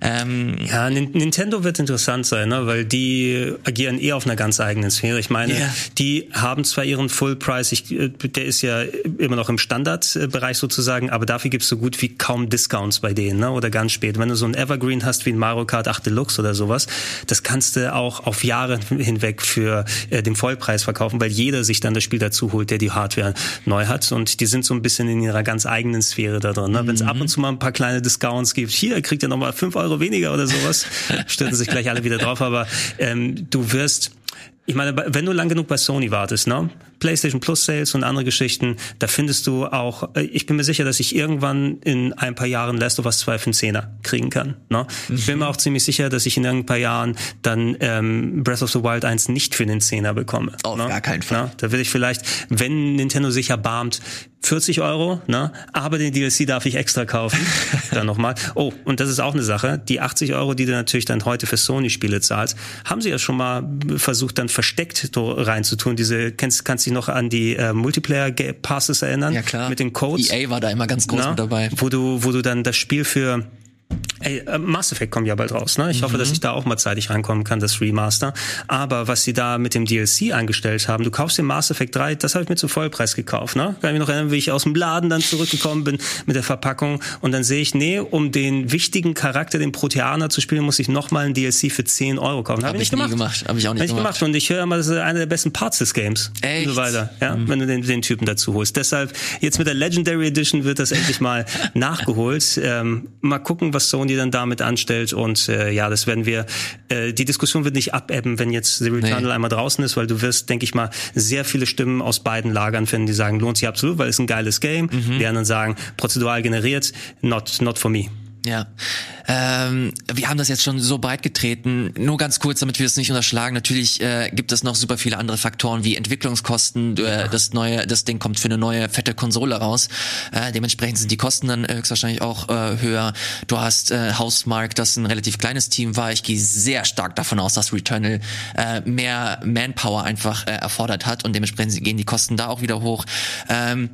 Ähm, ja, Nintendo wird interessant sein, ne? weil die agieren eh auf einer ganz eigenen Sphäre. Ich meine, yeah. die haben zwar ihren Full Price, ich, äh, der ist ja immer noch im Standardbereich sozusagen, aber dafür gibt's so gut wie kaum Discounts bei denen, ne? oder ganz spät. Wenn du so ein Evergreen hast wie ein Mario Kart 8 Deluxe oder sowas, das kannst du auch auf Jahre hinweg für äh, den Vollpreis verkaufen, weil jeder sich dann das Spiel dazu holt, der die Hardware neu hat. Und die sind so ein bisschen in ihrer ganz eigenen Sphäre da drin. Ne? Wenn es ab und zu mal ein paar kleine Discounts gibt, hier kriegt ihr nochmal fünf Euro weniger oder sowas, stürzen sich gleich alle wieder drauf. Aber ähm, du wirst ich meine, wenn du lang genug bei Sony wartest, ne? PlayStation Plus Sales und andere Geschichten, da findest du auch, äh, ich bin mir sicher, dass ich irgendwann in ein paar Jahren Last of Us 2 für einen Zehner kriegen kann. Ne? Mhm. Ich bin mir auch ziemlich sicher, dass ich in ein paar Jahren dann ähm, Breath of the Wild 1 nicht für den Zehner bekomme. Auf ne? gar keinen Fall. Ne? Da will ich vielleicht, wenn Nintendo sich erbarmt, 40 Euro, ne? aber den DLC darf ich extra kaufen. dann nochmal. Oh, und das ist auch eine Sache. Die 80 Euro, die du natürlich dann heute für Sony-Spiele zahlst, haben sie ja schon mal versucht, dann versteckt reinzutun. Diese, kennst, kannst dich noch an die äh, Multiplayer-Passes erinnern? Ja, klar. Mit den Codes. EA war da immer ganz groß Na, mit dabei. Wo du, wo du dann das Spiel für Ey, äh, Mass Effect kommt ja bald raus, ne? Ich mhm. hoffe, dass ich da auch mal zeitig reinkommen kann, das Remaster. Aber was sie da mit dem DLC eingestellt haben, du kaufst den Mass Effect 3, das habe ich mir zu Vollpreis gekauft, ne? Kann ich mich noch erinnern, wie ich aus dem Laden dann zurückgekommen bin mit der Verpackung und dann sehe ich, nee, um den wichtigen Charakter, den Proteaner zu spielen, muss ich nochmal ein DLC für 10 Euro kaufen. Habe hab ich nicht gemacht. gemacht. Habe ich auch nicht hab gemacht. gemacht. Und ich höre immer, das ist einer der besten Parts des Games. Echt? Und so weiter, ja, mhm. wenn du den, den Typen dazu holst. Deshalb, jetzt mit der Legendary Edition wird das endlich mal nachgeholt. Ähm, mal gucken, was Sony dann damit anstellt. Und äh, ja, das werden wir, äh, die Diskussion wird nicht abebben, wenn jetzt The Returnal nee. einmal draußen ist, weil du wirst, denke ich mal, sehr viele Stimmen aus beiden Lagern finden, die sagen, lohnt sich absolut, weil es ein geiles Game. Mhm. Die anderen sagen, prozedural generiert, not, not for me. Ja. Ähm, wir haben das jetzt schon so breit getreten. Nur ganz kurz, damit wir es nicht unterschlagen. Natürlich äh, gibt es noch super viele andere Faktoren wie Entwicklungskosten. Äh, das neue, das Ding kommt für eine neue fette Konsole raus. Äh, dementsprechend sind die Kosten dann höchstwahrscheinlich auch äh, höher. Du hast äh, Housemark, das ein relativ kleines Team war. Ich gehe sehr stark davon aus, dass Returnal äh, mehr Manpower einfach äh, erfordert hat und dementsprechend gehen die Kosten da auch wieder hoch. Ähm,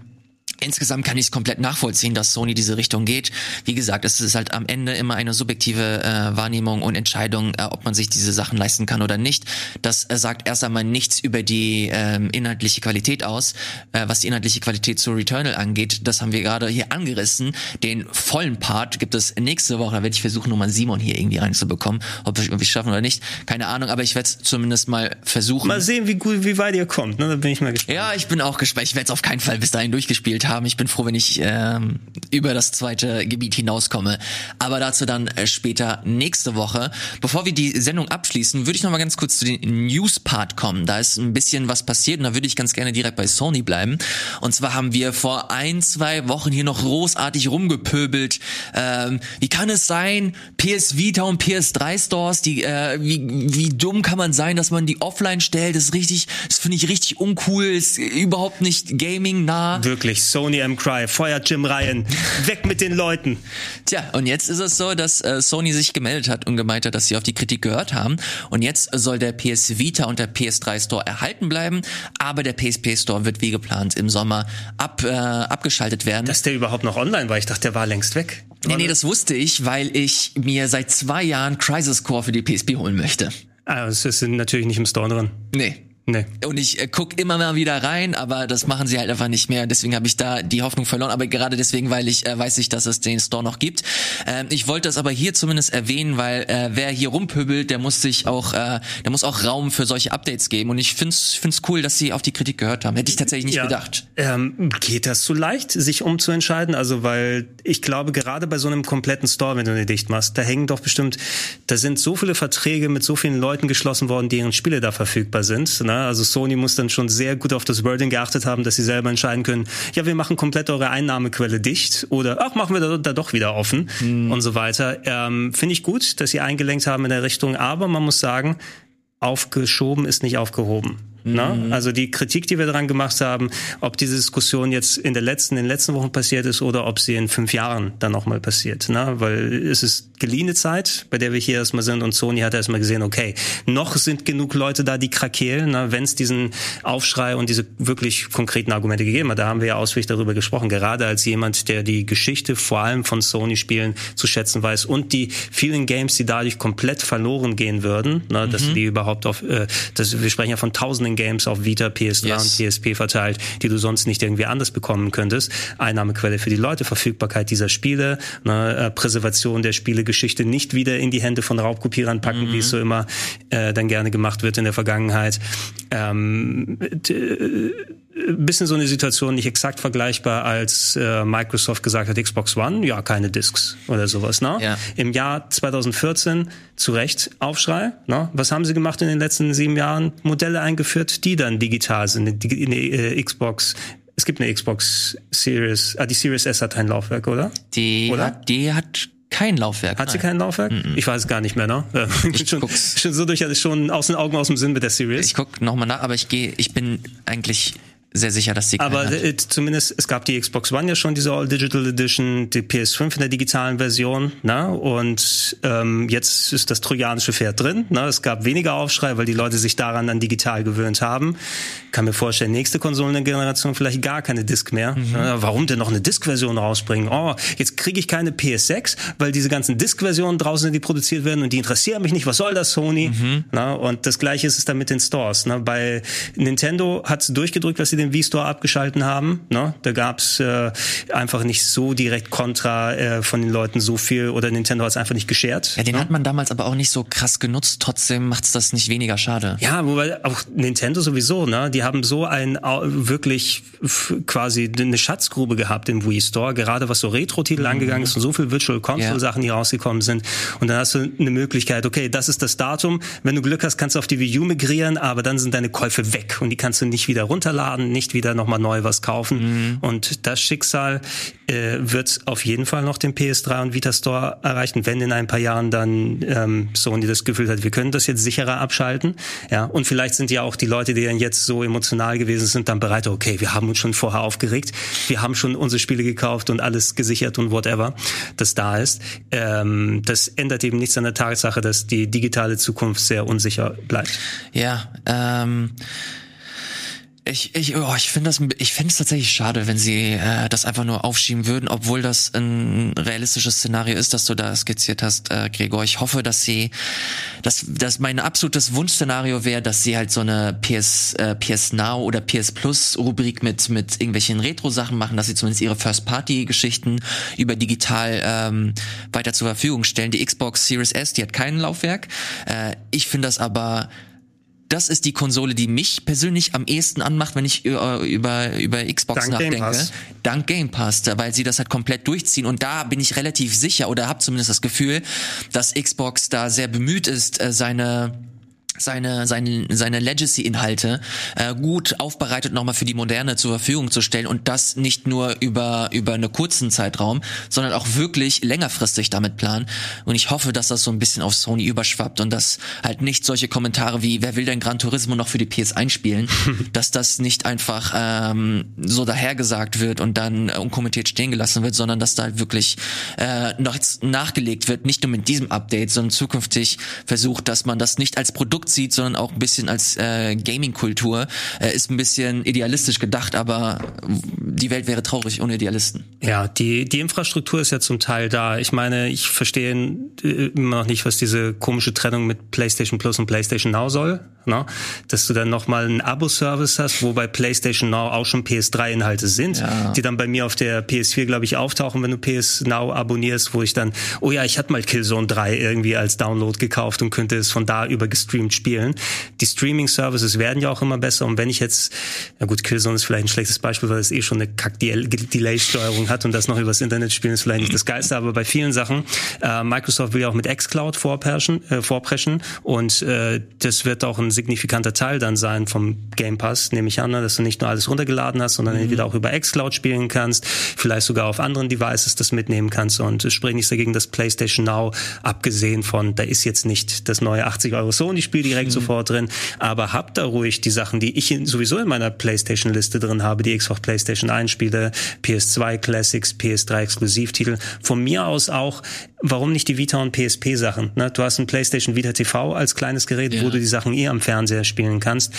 Insgesamt kann ich es komplett nachvollziehen, dass Sony diese Richtung geht. Wie gesagt, es ist halt am Ende immer eine subjektive äh, Wahrnehmung und Entscheidung, äh, ob man sich diese Sachen leisten kann oder nicht. Das äh, sagt erst einmal nichts über die ähm, inhaltliche Qualität aus. Äh, was die inhaltliche Qualität zu Returnal angeht, das haben wir gerade hier angerissen. Den vollen Part gibt es nächste Woche. Da werde ich versuchen, nochmal Simon hier irgendwie reinzubekommen. Ob wir es schaffen oder nicht, keine Ahnung. Aber ich werde es zumindest mal versuchen. Mal sehen, wie gut, wie weit ihr kommt. Ne? Da bin ich mal gespannt. Ja, ich bin auch gespannt. Ich werde es auf keinen Fall bis dahin durchgespielt haben haben. Ich bin froh, wenn ich ähm, über das zweite Gebiet hinauskomme. Aber dazu dann äh, später nächste Woche. Bevor wir die Sendung abschließen, würde ich noch mal ganz kurz zu den News-Part kommen. Da ist ein bisschen was passiert und da würde ich ganz gerne direkt bei Sony bleiben. Und zwar haben wir vor ein, zwei Wochen hier noch großartig rumgepöbelt. Ähm, wie kann es sein, PS Vita und PS3 Stores, die, äh, wie, wie dumm kann man sein, dass man die offline stellt? Das ist richtig, das finde ich richtig uncool, ist überhaupt nicht Gaming nah. Wirklich, Sony M. Cry, feuert Jim Ryan, weg mit den Leuten. Tja, und jetzt ist es so, dass äh, Sony sich gemeldet hat und gemeint hat, dass sie auf die Kritik gehört haben. Und jetzt soll der PS Vita und der PS3 Store erhalten bleiben, aber der PSP Store wird wie geplant im Sommer ab, äh, abgeschaltet werden. Dass der überhaupt noch online war, ich dachte, der war längst weg. Nee, nee, das wusste ich, weil ich mir seit zwei Jahren Crisis Core für die PSP holen möchte. Ah, es ist natürlich nicht im Store drin. Nee. Nee. Und ich äh, guck immer mal wieder rein, aber das machen sie halt einfach nicht mehr. Deswegen habe ich da die Hoffnung verloren. Aber gerade deswegen, weil ich äh, weiß ich, dass es den Store noch gibt. Ähm, ich wollte das aber hier zumindest erwähnen, weil äh, wer hier rumpöbelt, der muss sich auch, äh, der muss auch Raum für solche Updates geben. Und ich find's find's cool, dass sie auf die Kritik gehört haben. Hätte ich tatsächlich nicht ja. gedacht. Ähm, geht das so leicht, sich umzuentscheiden? Also weil ich glaube, gerade bei so einem kompletten Store, wenn du den dicht machst, da hängen doch bestimmt, da sind so viele Verträge mit so vielen Leuten geschlossen worden, deren Spiele da verfügbar sind. Ne? Also Sony muss dann schon sehr gut auf das Wording geachtet haben, dass sie selber entscheiden können, ja, wir machen komplett eure Einnahmequelle dicht oder ach, machen wir da, da doch wieder offen mhm. und so weiter. Ähm, Finde ich gut, dass sie eingelenkt haben in der Richtung, aber man muss sagen, aufgeschoben ist nicht aufgehoben. Mhm. Also die Kritik, die wir daran gemacht haben, ob diese Diskussion jetzt in der letzten, in den letzten Wochen passiert ist oder ob sie in fünf Jahren dann nochmal passiert. Ne? Weil es ist geliehene Zeit, bei der wir hier erstmal sind. Und Sony hat erstmal gesehen, okay, noch sind genug Leute da, die krakeelen, ne, wenn es diesen Aufschrei und diese wirklich konkreten Argumente gegeben hat. Da haben wir ja ausführlich darüber gesprochen, gerade als jemand, der die Geschichte vor allem von Sony-Spielen zu schätzen weiß und die vielen Games, die dadurch komplett verloren gehen würden, ne, mhm. dass die überhaupt auf, äh, das, wir sprechen ja von tausenden Games auf Vita, PS3 yes. und PSP verteilt, die du sonst nicht irgendwie anders bekommen könntest. Einnahmequelle für die Leute, Verfügbarkeit dieser Spiele, ne, äh, Präservation der Spielegeschichte nicht wieder in die Hände von Raubkopierern packen, mhm. wie es so immer äh, dann gerne gemacht wird in der Vergangenheit. Ähm, bisschen so eine Situation nicht exakt vergleichbar, als äh, Microsoft gesagt hat, Xbox One, ja, keine Discs oder sowas. Ne? Ja. Im Jahr 2014 zu Recht Aufschrei. Ne? Was haben sie gemacht in den letzten sieben Jahren? Modelle eingeführt, die dann digital sind. Eine, eine äh, Xbox es gibt eine Xbox Series, ah, die Series S hat ein Laufwerk, oder? Die oder? hat, die hat kein Laufwerk. Hat nein. sie kein Laufwerk? Mm -mm. Ich weiß es gar nicht mehr, ne? Ich schon, schon so durch, schon aus den Augen, aus dem Sinn mit der Series. Ich guck nochmal nach, aber ich gehe, ich bin eigentlich sehr sicher, dass sie Aber äh, zumindest, es gab die Xbox One ja schon, diese All Digital Edition, die PS5 in der digitalen Version, ne? Und ähm, jetzt ist das trojanische Pferd drin. Ne? Es gab weniger Aufschrei, weil die Leute sich daran dann digital gewöhnt haben. Kann mir vorstellen, nächste Konsolengeneration vielleicht gar keine Disc mehr. Mhm. Ne? Warum denn noch eine Disc-Version rausbringen? Oh, jetzt kriege ich keine PS6, weil diese ganzen Disc-Versionen draußen sind, die produziert werden und die interessieren mich nicht. Was soll das, Sony? Mhm. Ne? Und das gleiche ist es dann mit den Stores. Ne? Bei Nintendo hat es durchgedrückt, was sie den V-Store abgeschalten haben. Ne? Da gab's äh, einfach nicht so direkt Kontra äh, von den Leuten so viel oder Nintendo hat es einfach nicht geschert. Ja, den ne? hat man damals aber auch nicht so krass genutzt. Trotzdem macht's das nicht weniger schade. Ja, wobei auch Nintendo sowieso. Ne? Die haben so ein wirklich quasi eine Schatzgrube gehabt im Wii Store, gerade was so Retro-Titel mhm. angegangen ist und so viel Virtual Console-Sachen, die rausgekommen sind. Und dann hast du eine Möglichkeit, okay, das ist das Datum. Wenn du Glück hast, kannst du auf die Wii U migrieren, aber dann sind deine Käufe weg und die kannst du nicht wieder runterladen, nicht wieder nochmal neu was kaufen. Mhm. Und das Schicksal äh, wird auf jeden Fall noch den PS3 und Vita Store erreichen, wenn in ein paar Jahren dann ähm, Sony das Gefühl hat, wir können das jetzt sicherer abschalten. Ja, und vielleicht sind ja auch die Leute, die dann jetzt so emotional gewesen sind, dann bereit, okay, wir haben uns schon vorher aufgeregt, wir haben schon unsere Spiele gekauft und alles gesichert und whatever, das da ist. Ähm, das ändert eben nichts an der Tatsache, dass die digitale Zukunft sehr unsicher bleibt. Ja, ähm ich, ich, oh, ich finde das, ich finde es tatsächlich schade, wenn sie äh, das einfach nur aufschieben würden, obwohl das ein realistisches Szenario ist, das du da skizziert hast, äh, Gregor. Ich hoffe, dass sie, dass, dass mein absolutes Wunschszenario wäre, dass sie halt so eine PS, äh, PS Now oder PS Plus Rubrik mit mit irgendwelchen Retro-Sachen machen, dass sie zumindest ihre First-Party-Geschichten über digital ähm, weiter zur Verfügung stellen. Die Xbox Series S, die hat kein Laufwerk. Äh, ich finde das aber das ist die Konsole, die mich persönlich am ehesten anmacht, wenn ich über, über, über Xbox Dank nachdenke. Game Pass. Dank Game Pass, weil sie das halt komplett durchziehen. Und da bin ich relativ sicher oder habe zumindest das Gefühl, dass Xbox da sehr bemüht ist, äh, seine seine seine seine Legacy-Inhalte äh, gut aufbereitet nochmal für die Moderne zur Verfügung zu stellen und das nicht nur über über einen kurzen Zeitraum, sondern auch wirklich längerfristig damit planen. Und ich hoffe, dass das so ein bisschen auf Sony überschwappt und dass halt nicht solche Kommentare wie Wer will denn Gran Turismo noch für die PS1 spielen, dass das nicht einfach ähm, so dahergesagt wird und dann äh, unkommentiert stehen gelassen wird, sondern dass da halt wirklich äh, noch nachgelegt wird, nicht nur mit diesem Update, sondern zukünftig versucht, dass man das nicht als Produkt Sieht, sondern auch ein bisschen als äh, Gaming-Kultur. Äh, ist ein bisschen idealistisch gedacht, aber die Welt wäre traurig ohne Idealisten. Ja, die, die Infrastruktur ist ja zum Teil da. Ich meine, ich verstehe äh, immer noch nicht, was diese komische Trennung mit PlayStation Plus und PlayStation Now soll. Ne? Dass du dann nochmal einen Abo-Service hast, wo bei PlayStation Now auch schon PS3-Inhalte sind, ja. die dann bei mir auf der PS4, glaube ich, auftauchen, wenn du PS Now abonnierst, wo ich dann, oh ja, ich hatte mal Killzone 3 irgendwie als Download gekauft und könnte es von da über gestreamt spielen. Die Streaming-Services werden ja auch immer besser und wenn ich jetzt, na gut, Killzone ist vielleicht ein schlechtes Beispiel, weil es eh schon eine Kack-Delay-Steuerung hat und das noch übers Internet spielen ist vielleicht nicht das Geilste, aber bei vielen Sachen, äh, Microsoft will ja auch mit xCloud vorpreschen, äh, vorpreschen und äh, das wird auch ein signifikanter Teil dann sein vom Game Pass, nehme ich an, ne? dass du nicht nur alles runtergeladen hast, sondern mhm. entweder auch über xCloud spielen kannst, vielleicht sogar auf anderen Devices das mitnehmen kannst und es spricht nichts dagegen, dass PlayStation Now, abgesehen von, da ist jetzt nicht das neue 80 Euro Sony-Spiel direkt mhm. sofort drin, aber habt da ruhig die Sachen, die ich in, sowieso in meiner PlayStation-Liste drin habe, die Xbox PlayStation 1 Spiele, PS2 Classics, PS3 Exklusivtitel. Von mir aus auch warum nicht die Vita und PSP Sachen? Ne? Du hast ein PlayStation Vita TV als kleines Gerät, ja. wo du die Sachen eh am Fernseher spielen kannst.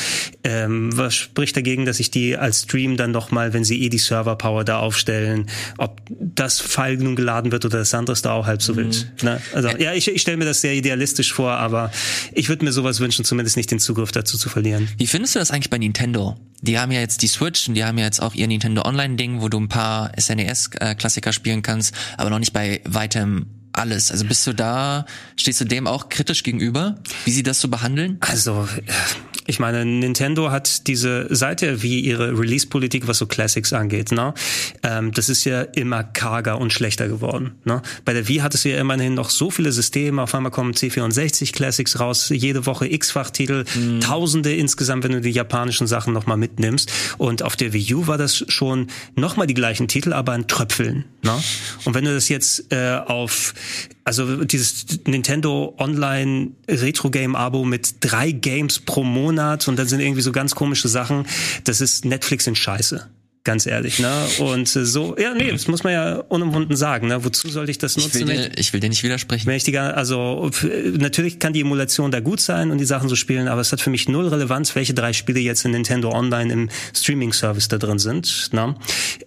Ähm, was spricht dagegen, dass ich die als Stream dann noch mal, wenn sie eh die Server Power da aufstellen, ob das File nun geladen wird oder das andere ist da auch halb so mhm. wild. Ne? Also ja, ich, ich stelle mir das sehr idealistisch vor, aber ich würde mir sowas wünschen, zumindest nicht den Zugriff dazu zu verlieren. Wie findest du das eigentlich bei Nintendo? Die haben ja jetzt die Switch und die haben ja jetzt auch ihr Nintendo Online Ding, wo du ein paar SNES äh, Klassiker spielen kannst, aber noch nicht bei weitem alles. Also bist du da, stehst du dem auch kritisch gegenüber, wie sie das so behandeln? Also, ich meine, Nintendo hat diese Seite wie ihre Release-Politik, was so Classics angeht. Ne? Ähm, das ist ja immer karger und schlechter geworden. Ne? Bei der Wii hattest du ja immerhin noch so viele Systeme. Auf einmal kommen C64 Classics raus, jede Woche X-Fach-Titel, mhm. Tausende insgesamt, wenn du die japanischen Sachen nochmal mitnimmst. Und auf der Wii U war das schon nochmal die gleichen Titel, aber ein Tröpfeln. Ne? Und wenn du das jetzt äh, auf also dieses Nintendo Online Retro Game Abo mit drei Games pro Monat und dann sind irgendwie so ganz komische Sachen. Das ist Netflix in Scheiße ganz ehrlich, ne? Und äh, so, ja, nee, das muss man ja unumwunden sagen, ne? Wozu sollte ich das nutzen? Ich will, dir, ich will dir nicht widersprechen. Wenn ich die, also natürlich kann die Emulation da gut sein und die Sachen so spielen, aber es hat für mich null Relevanz, welche drei Spiele jetzt in Nintendo Online im Streaming-Service da drin sind, ne?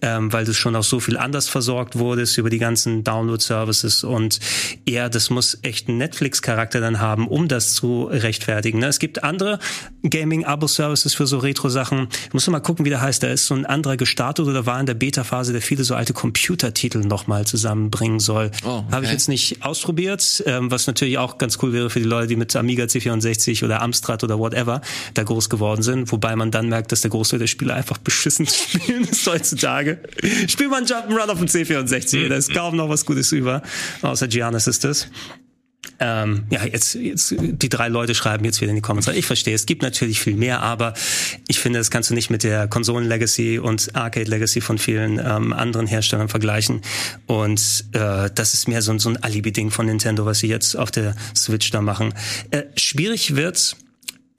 Ähm, weil du schon auch so viel anders versorgt wurdest über die ganzen Download-Services und eher, das muss echt einen Netflix-Charakter dann haben, um das zu rechtfertigen. Ne? Es gibt andere Gaming-Abo-Services für so Retro-Sachen. Ich muss mal gucken, wie der heißt. Da ist so ein anderer gestartet oder war in der Beta-Phase, der viele so alte Computertitel nochmal zusammenbringen soll. Oh, okay. Habe ich jetzt nicht ausprobiert, ähm, was natürlich auch ganz cool wäre für die Leute, die mit Amiga C64 oder Amstrad oder whatever da groß geworden sind, wobei man dann merkt, dass der Großteil der Spieler einfach beschissen spielen ist heutzutage. Spiel mal einen Jump'n'Run auf dem C64, da ist kaum noch was Gutes über, außer Giannis ist es. Ähm, ja, jetzt, jetzt die drei Leute schreiben jetzt wieder in die Comments. Ich verstehe, es gibt natürlich viel mehr, aber ich finde, das kannst du nicht mit der Konsolen-Legacy und Arcade-Legacy von vielen ähm, anderen Herstellern vergleichen. Und äh, das ist mehr so, so ein Alibi-Ding von Nintendo, was sie jetzt auf der Switch da machen. Äh, schwierig wird's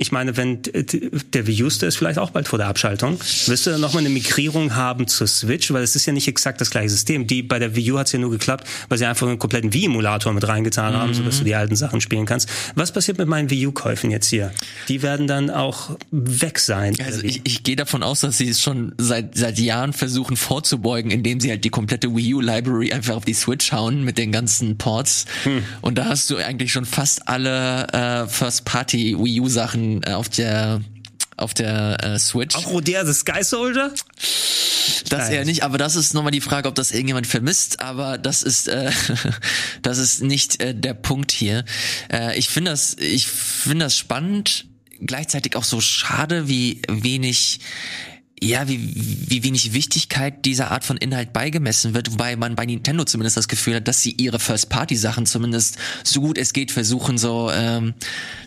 ich meine, wenn der Wii U ist vielleicht auch bald vor der Abschaltung, wirst du dann nochmal eine Migrierung haben zur Switch, weil es ist ja nicht exakt das gleiche System. Die bei der Wii U hat es ja nur geklappt, weil sie einfach einen kompletten Wii-Emulator mit reingetan haben, mhm. sodass du die alten Sachen spielen kannst. Was passiert mit meinen Wii U-Käufen jetzt hier? Die werden dann auch weg sein. Also ich, ich gehe davon aus, dass sie es schon seit seit Jahren versuchen vorzubeugen, indem sie halt die komplette Wii U-Library einfach auf die Switch hauen mit den ganzen Ports. Hm. Und da hast du eigentlich schon fast alle äh, First-Party Wii U-Sachen äh, auf der auf der äh, Switch. Auch Rodea the Sky Soldier? Das Nein. eher nicht, aber das ist nochmal die Frage, ob das irgendjemand vermisst, aber das ist äh, das ist nicht äh, der Punkt hier. Äh, ich finde das ich finde das spannend, gleichzeitig auch so schade, wie wenig ja, wie, wie wenig Wichtigkeit dieser Art von Inhalt beigemessen wird, wobei man bei Nintendo zumindest das Gefühl hat, dass sie ihre First-Party-Sachen zumindest so gut es geht versuchen so ähm,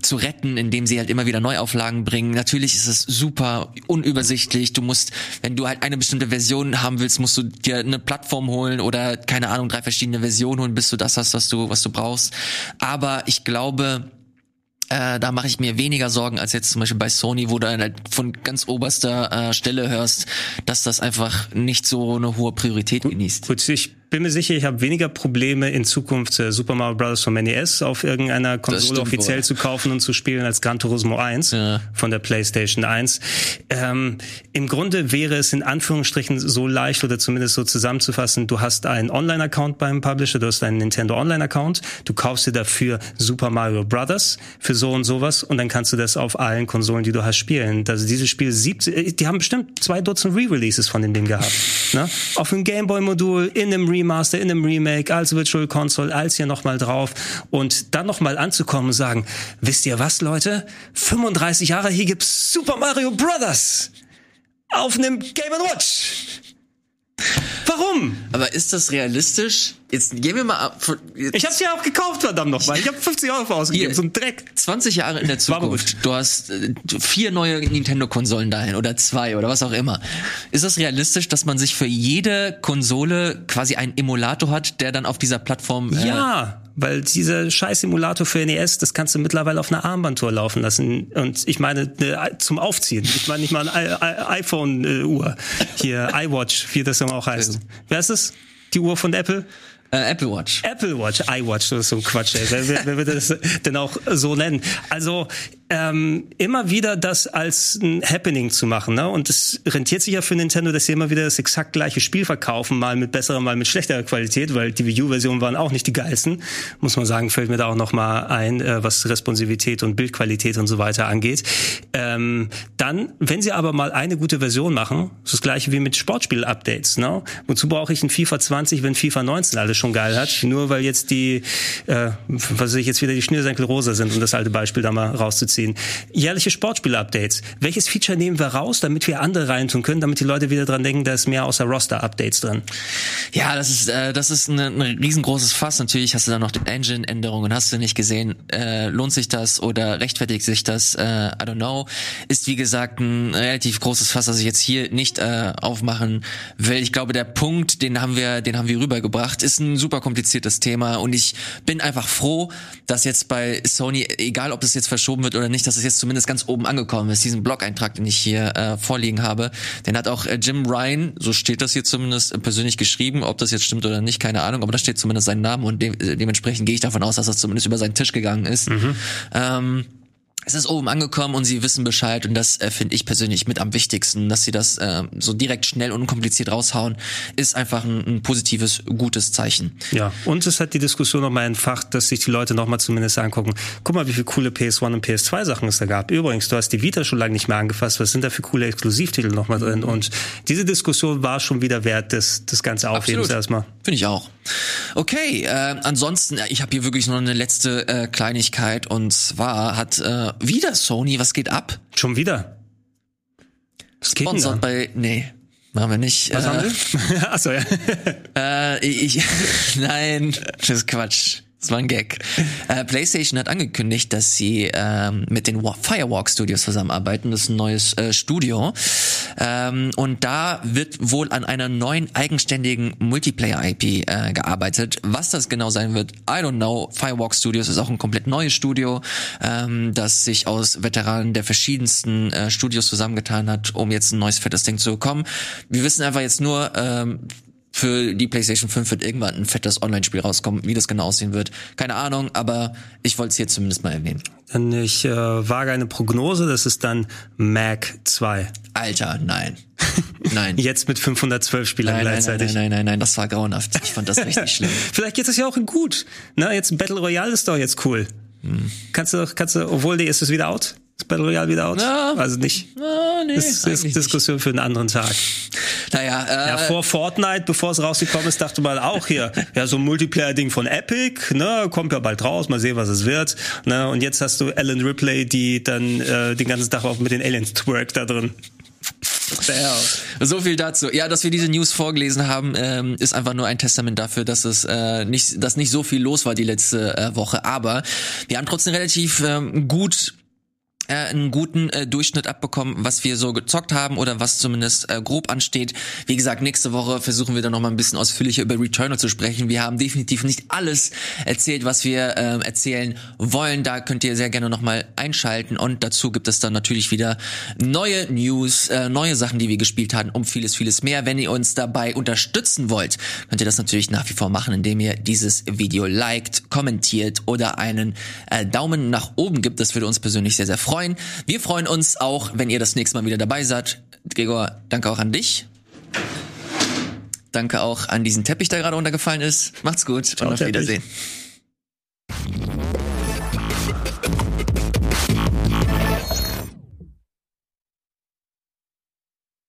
zu retten, indem sie halt immer wieder Neuauflagen bringen. Natürlich ist es super unübersichtlich. Du musst, wenn du halt eine bestimmte Version haben willst, musst du dir eine Plattform holen oder keine Ahnung drei verschiedene Versionen holen, bis du das hast, was du was du brauchst. Aber ich glaube äh, da mache ich mir weniger Sorgen als jetzt zum Beispiel bei Sony, wo du halt von ganz oberster äh, Stelle hörst, dass das einfach nicht so eine hohe Priorität genießt. Gut, ich bin mir sicher, ich habe weniger Probleme in Zukunft äh, Super Mario Bros. vom NES auf irgendeiner Konsole offiziell wohl. zu kaufen und zu spielen als Gran Turismo 1 ja. von der PlayStation 1. Ähm, Im Grunde wäre es in Anführungsstrichen so leicht oder zumindest so zusammenzufassen, du hast einen Online-Account beim Publisher, du hast einen Nintendo Online-Account, du kaufst dir dafür Super Mario Bros. für so und sowas und dann kannst du das auf allen Konsolen, die du hast, spielen. Also dieses Spiel, 70, die haben bestimmt zwei Dutzend Re-Releases von dem Ding gehabt. ne? Auf dem Gameboy-Modul, in einem Remake Remaster, in einem Remake, als Virtual Console, als hier nochmal drauf und dann nochmal anzukommen und sagen, wisst ihr was, Leute? 35 Jahre, hier gibt's Super Mario Brothers auf einem Game Watch. Warum? Aber ist das realistisch? Jetzt gehen wir mal ab. von- Ich hab's ja auch gekauft, verdammt nochmal. Ich habe 50 Euro für ausgegeben, Hier. so ein Dreck. 20 Jahre in der Zukunft. Du hast äh, vier neue Nintendo-Konsolen dahin oder zwei oder was auch immer. Ist das realistisch, dass man sich für jede Konsole quasi einen Emulator hat, der dann auf dieser Plattform äh, Ja, weil dieser scheiß Simulator für NES, das kannst du mittlerweile auf einer Armbandtour laufen lassen. Und ich meine, ne, zum Aufziehen. Ich meine nicht mal eine iPhone-Uhr. Hier, iWatch, wie das immer auch heißt. Wer ist es? Die Uhr von Apple? äh, Apple Watch? Apple Watch, iWatch, das ist so ein Quatsch, ey. Wer, wer, wer wird das denn auch so nennen? Also ähm, immer wieder das als ein Happening zu machen, ne? Und es rentiert sich ja für Nintendo, dass sie immer wieder das exakt gleiche Spiel verkaufen, mal mit besserer, mal mit schlechterer Qualität, weil die Wii U-Versionen waren auch nicht die geilsten. Muss man sagen, fällt mir da auch noch mal ein, äh, was Responsivität und Bildqualität und so weiter angeht. Ähm, dann, wenn sie aber mal eine gute Version machen, ist das gleiche wie mit Sportspiel-Updates, ne? Wozu brauche ich ein FIFA 20, wenn FIFA 19 alles schon geil hat? Nur weil jetzt die, äh, was weiß ich, jetzt wieder die Schnürsenkel rosa sind, um das alte Beispiel da mal rauszuziehen. Jährliche Sportspiel-Updates. Welches Feature nehmen wir raus, damit wir andere reintun können, damit die Leute wieder dran denken, da ist mehr außer Roster-Updates drin? Ja, das ist äh, das ist ein, ein riesengroßes Fass. Natürlich hast du da noch Engine-Änderungen, hast du nicht gesehen. Äh, lohnt sich das oder rechtfertigt sich das? Äh, I don't know. Ist wie gesagt ein relativ großes Fass, das ich jetzt hier nicht äh, aufmachen will. Ich glaube, der Punkt, den haben wir, den haben wir rübergebracht, ist ein super kompliziertes Thema und ich bin einfach froh, dass jetzt bei Sony, egal ob das jetzt verschoben wird oder nicht, dass es jetzt zumindest ganz oben angekommen ist. Diesen Blog-Eintrag, den ich hier äh, vorliegen habe, den hat auch äh, Jim Ryan, so steht das hier zumindest äh, persönlich geschrieben, ob das jetzt stimmt oder nicht, keine Ahnung, aber da steht zumindest sein Name und de äh, dementsprechend gehe ich davon aus, dass das zumindest über seinen Tisch gegangen ist. Ähm, es ist oben angekommen und sie wissen Bescheid und das äh, finde ich persönlich mit am wichtigsten, dass sie das äh, so direkt schnell und unkompliziert raushauen, ist einfach ein, ein positives, gutes Zeichen. Ja, und es hat die Diskussion nochmal entfacht, dass sich die Leute nochmal zumindest angucken, guck mal, wie viele coole PS1 und PS2 Sachen es da gab. Übrigens, du hast die Vita schon lange nicht mehr angefasst, was sind da für coole Exklusivtitel nochmal drin? Und diese Diskussion war schon wieder wert des, des ganze Aufhebens erstmal. Finde ich auch. Okay, äh, ansonsten, äh, ich habe hier wirklich noch eine letzte äh, Kleinigkeit und zwar hat äh, wieder Sony, was geht ab? Schon wieder. Was geht da? bei, nee, machen wir nicht. Was äh, haben wir? Achso, ja. Äh, ich, nein, das ist Quatsch. Das war ein Gag. Äh, PlayStation hat angekündigt, dass sie ähm, mit den Wa- Firewalk Studios zusammenarbeiten. Das ist ein neues äh, Studio. Ähm, und da wird wohl an einer neuen eigenständigen Multiplayer-IP äh, gearbeitet. Was das genau sein wird, I don't know. Firewalk Studios ist auch ein komplett neues Studio, ähm, das sich aus Veteranen der verschiedensten äh, Studios zusammengetan hat, um jetzt ein neues fettes Ding zu bekommen. Wir wissen einfach jetzt nur, ähm, für die PlayStation 5 wird irgendwann ein fettes Online-Spiel rauskommen. Wie das genau aussehen wird, keine Ahnung, aber ich wollte es hier zumindest mal erwähnen. Dann ich äh, wage eine Prognose, das ist dann Mac 2. Alter, nein. Nein. Jetzt mit 512 Spielern Nein, nein, nein, gleichzeitig. nein, nein, nein, nein, das war grauenhaft. Ich fand das richtig schlimm. Vielleicht geht es ja auch in gut. Na, jetzt Battle Royale ist doch jetzt cool. Kannst du, kannst du, obwohl die ist es wieder out? Ist Battle Royale wieder out? Ja. Also nicht. Ah, nee, Das ist Diskussion für einen anderen Tag. nicht. Naja, äh, Ja, vor Fortnite, bevor es rausgekommen ist, dachte man auch hier, ja, so ein Multiplayer-Ding von Epic, ne, kommt ja bald raus, mal sehen, was es wird. Ne, und jetzt hast du Ellen Ripley, die dann äh, den ganzen Tag auch mit den Aliens twerk da drin. So viel dazu. Ja, dass wir diese News vorgelesen haben, ähm, ist einfach nur ein Testament dafür, dass es äh, nicht, dass nicht so viel los war die letzte äh, Woche. Aber wir haben trotzdem relativ ähm, gut äh, einen guten äh, Durchschnitt abbekommen, was wir so gezockt haben oder was zumindest äh, grob ansteht. Wie gesagt, nächste Woche versuchen wir dann noch mal ein bisschen ausführlicher über Returnal zu sprechen. Wir haben definitiv nicht alles erzählt, was wir ähm, erzählen wollen. Da könnt ihr sehr gerne noch mal einschalten und dazu gibt es dann natürlich wieder neue News, äh, neue Sachen, die wir gespielt haben und vieles, vieles mehr. Wenn ihr uns dabei unterstützen wollt, könnt ihr das natürlich nach wie vor machen, indem ihr dieses Video liked, kommentiert oder einen äh, Daumen nach oben gibt. Das würde uns persönlich sehr, sehr freuen freuen. Wir freuen uns auch, wenn ihr das nächste Mal wieder dabei seid. Gregor, danke auch an dich. Danke auch an diesen Teppich, der gerade runtergefallen ist. Macht's gut Ciao, und auf Teppich. Wiedersehen.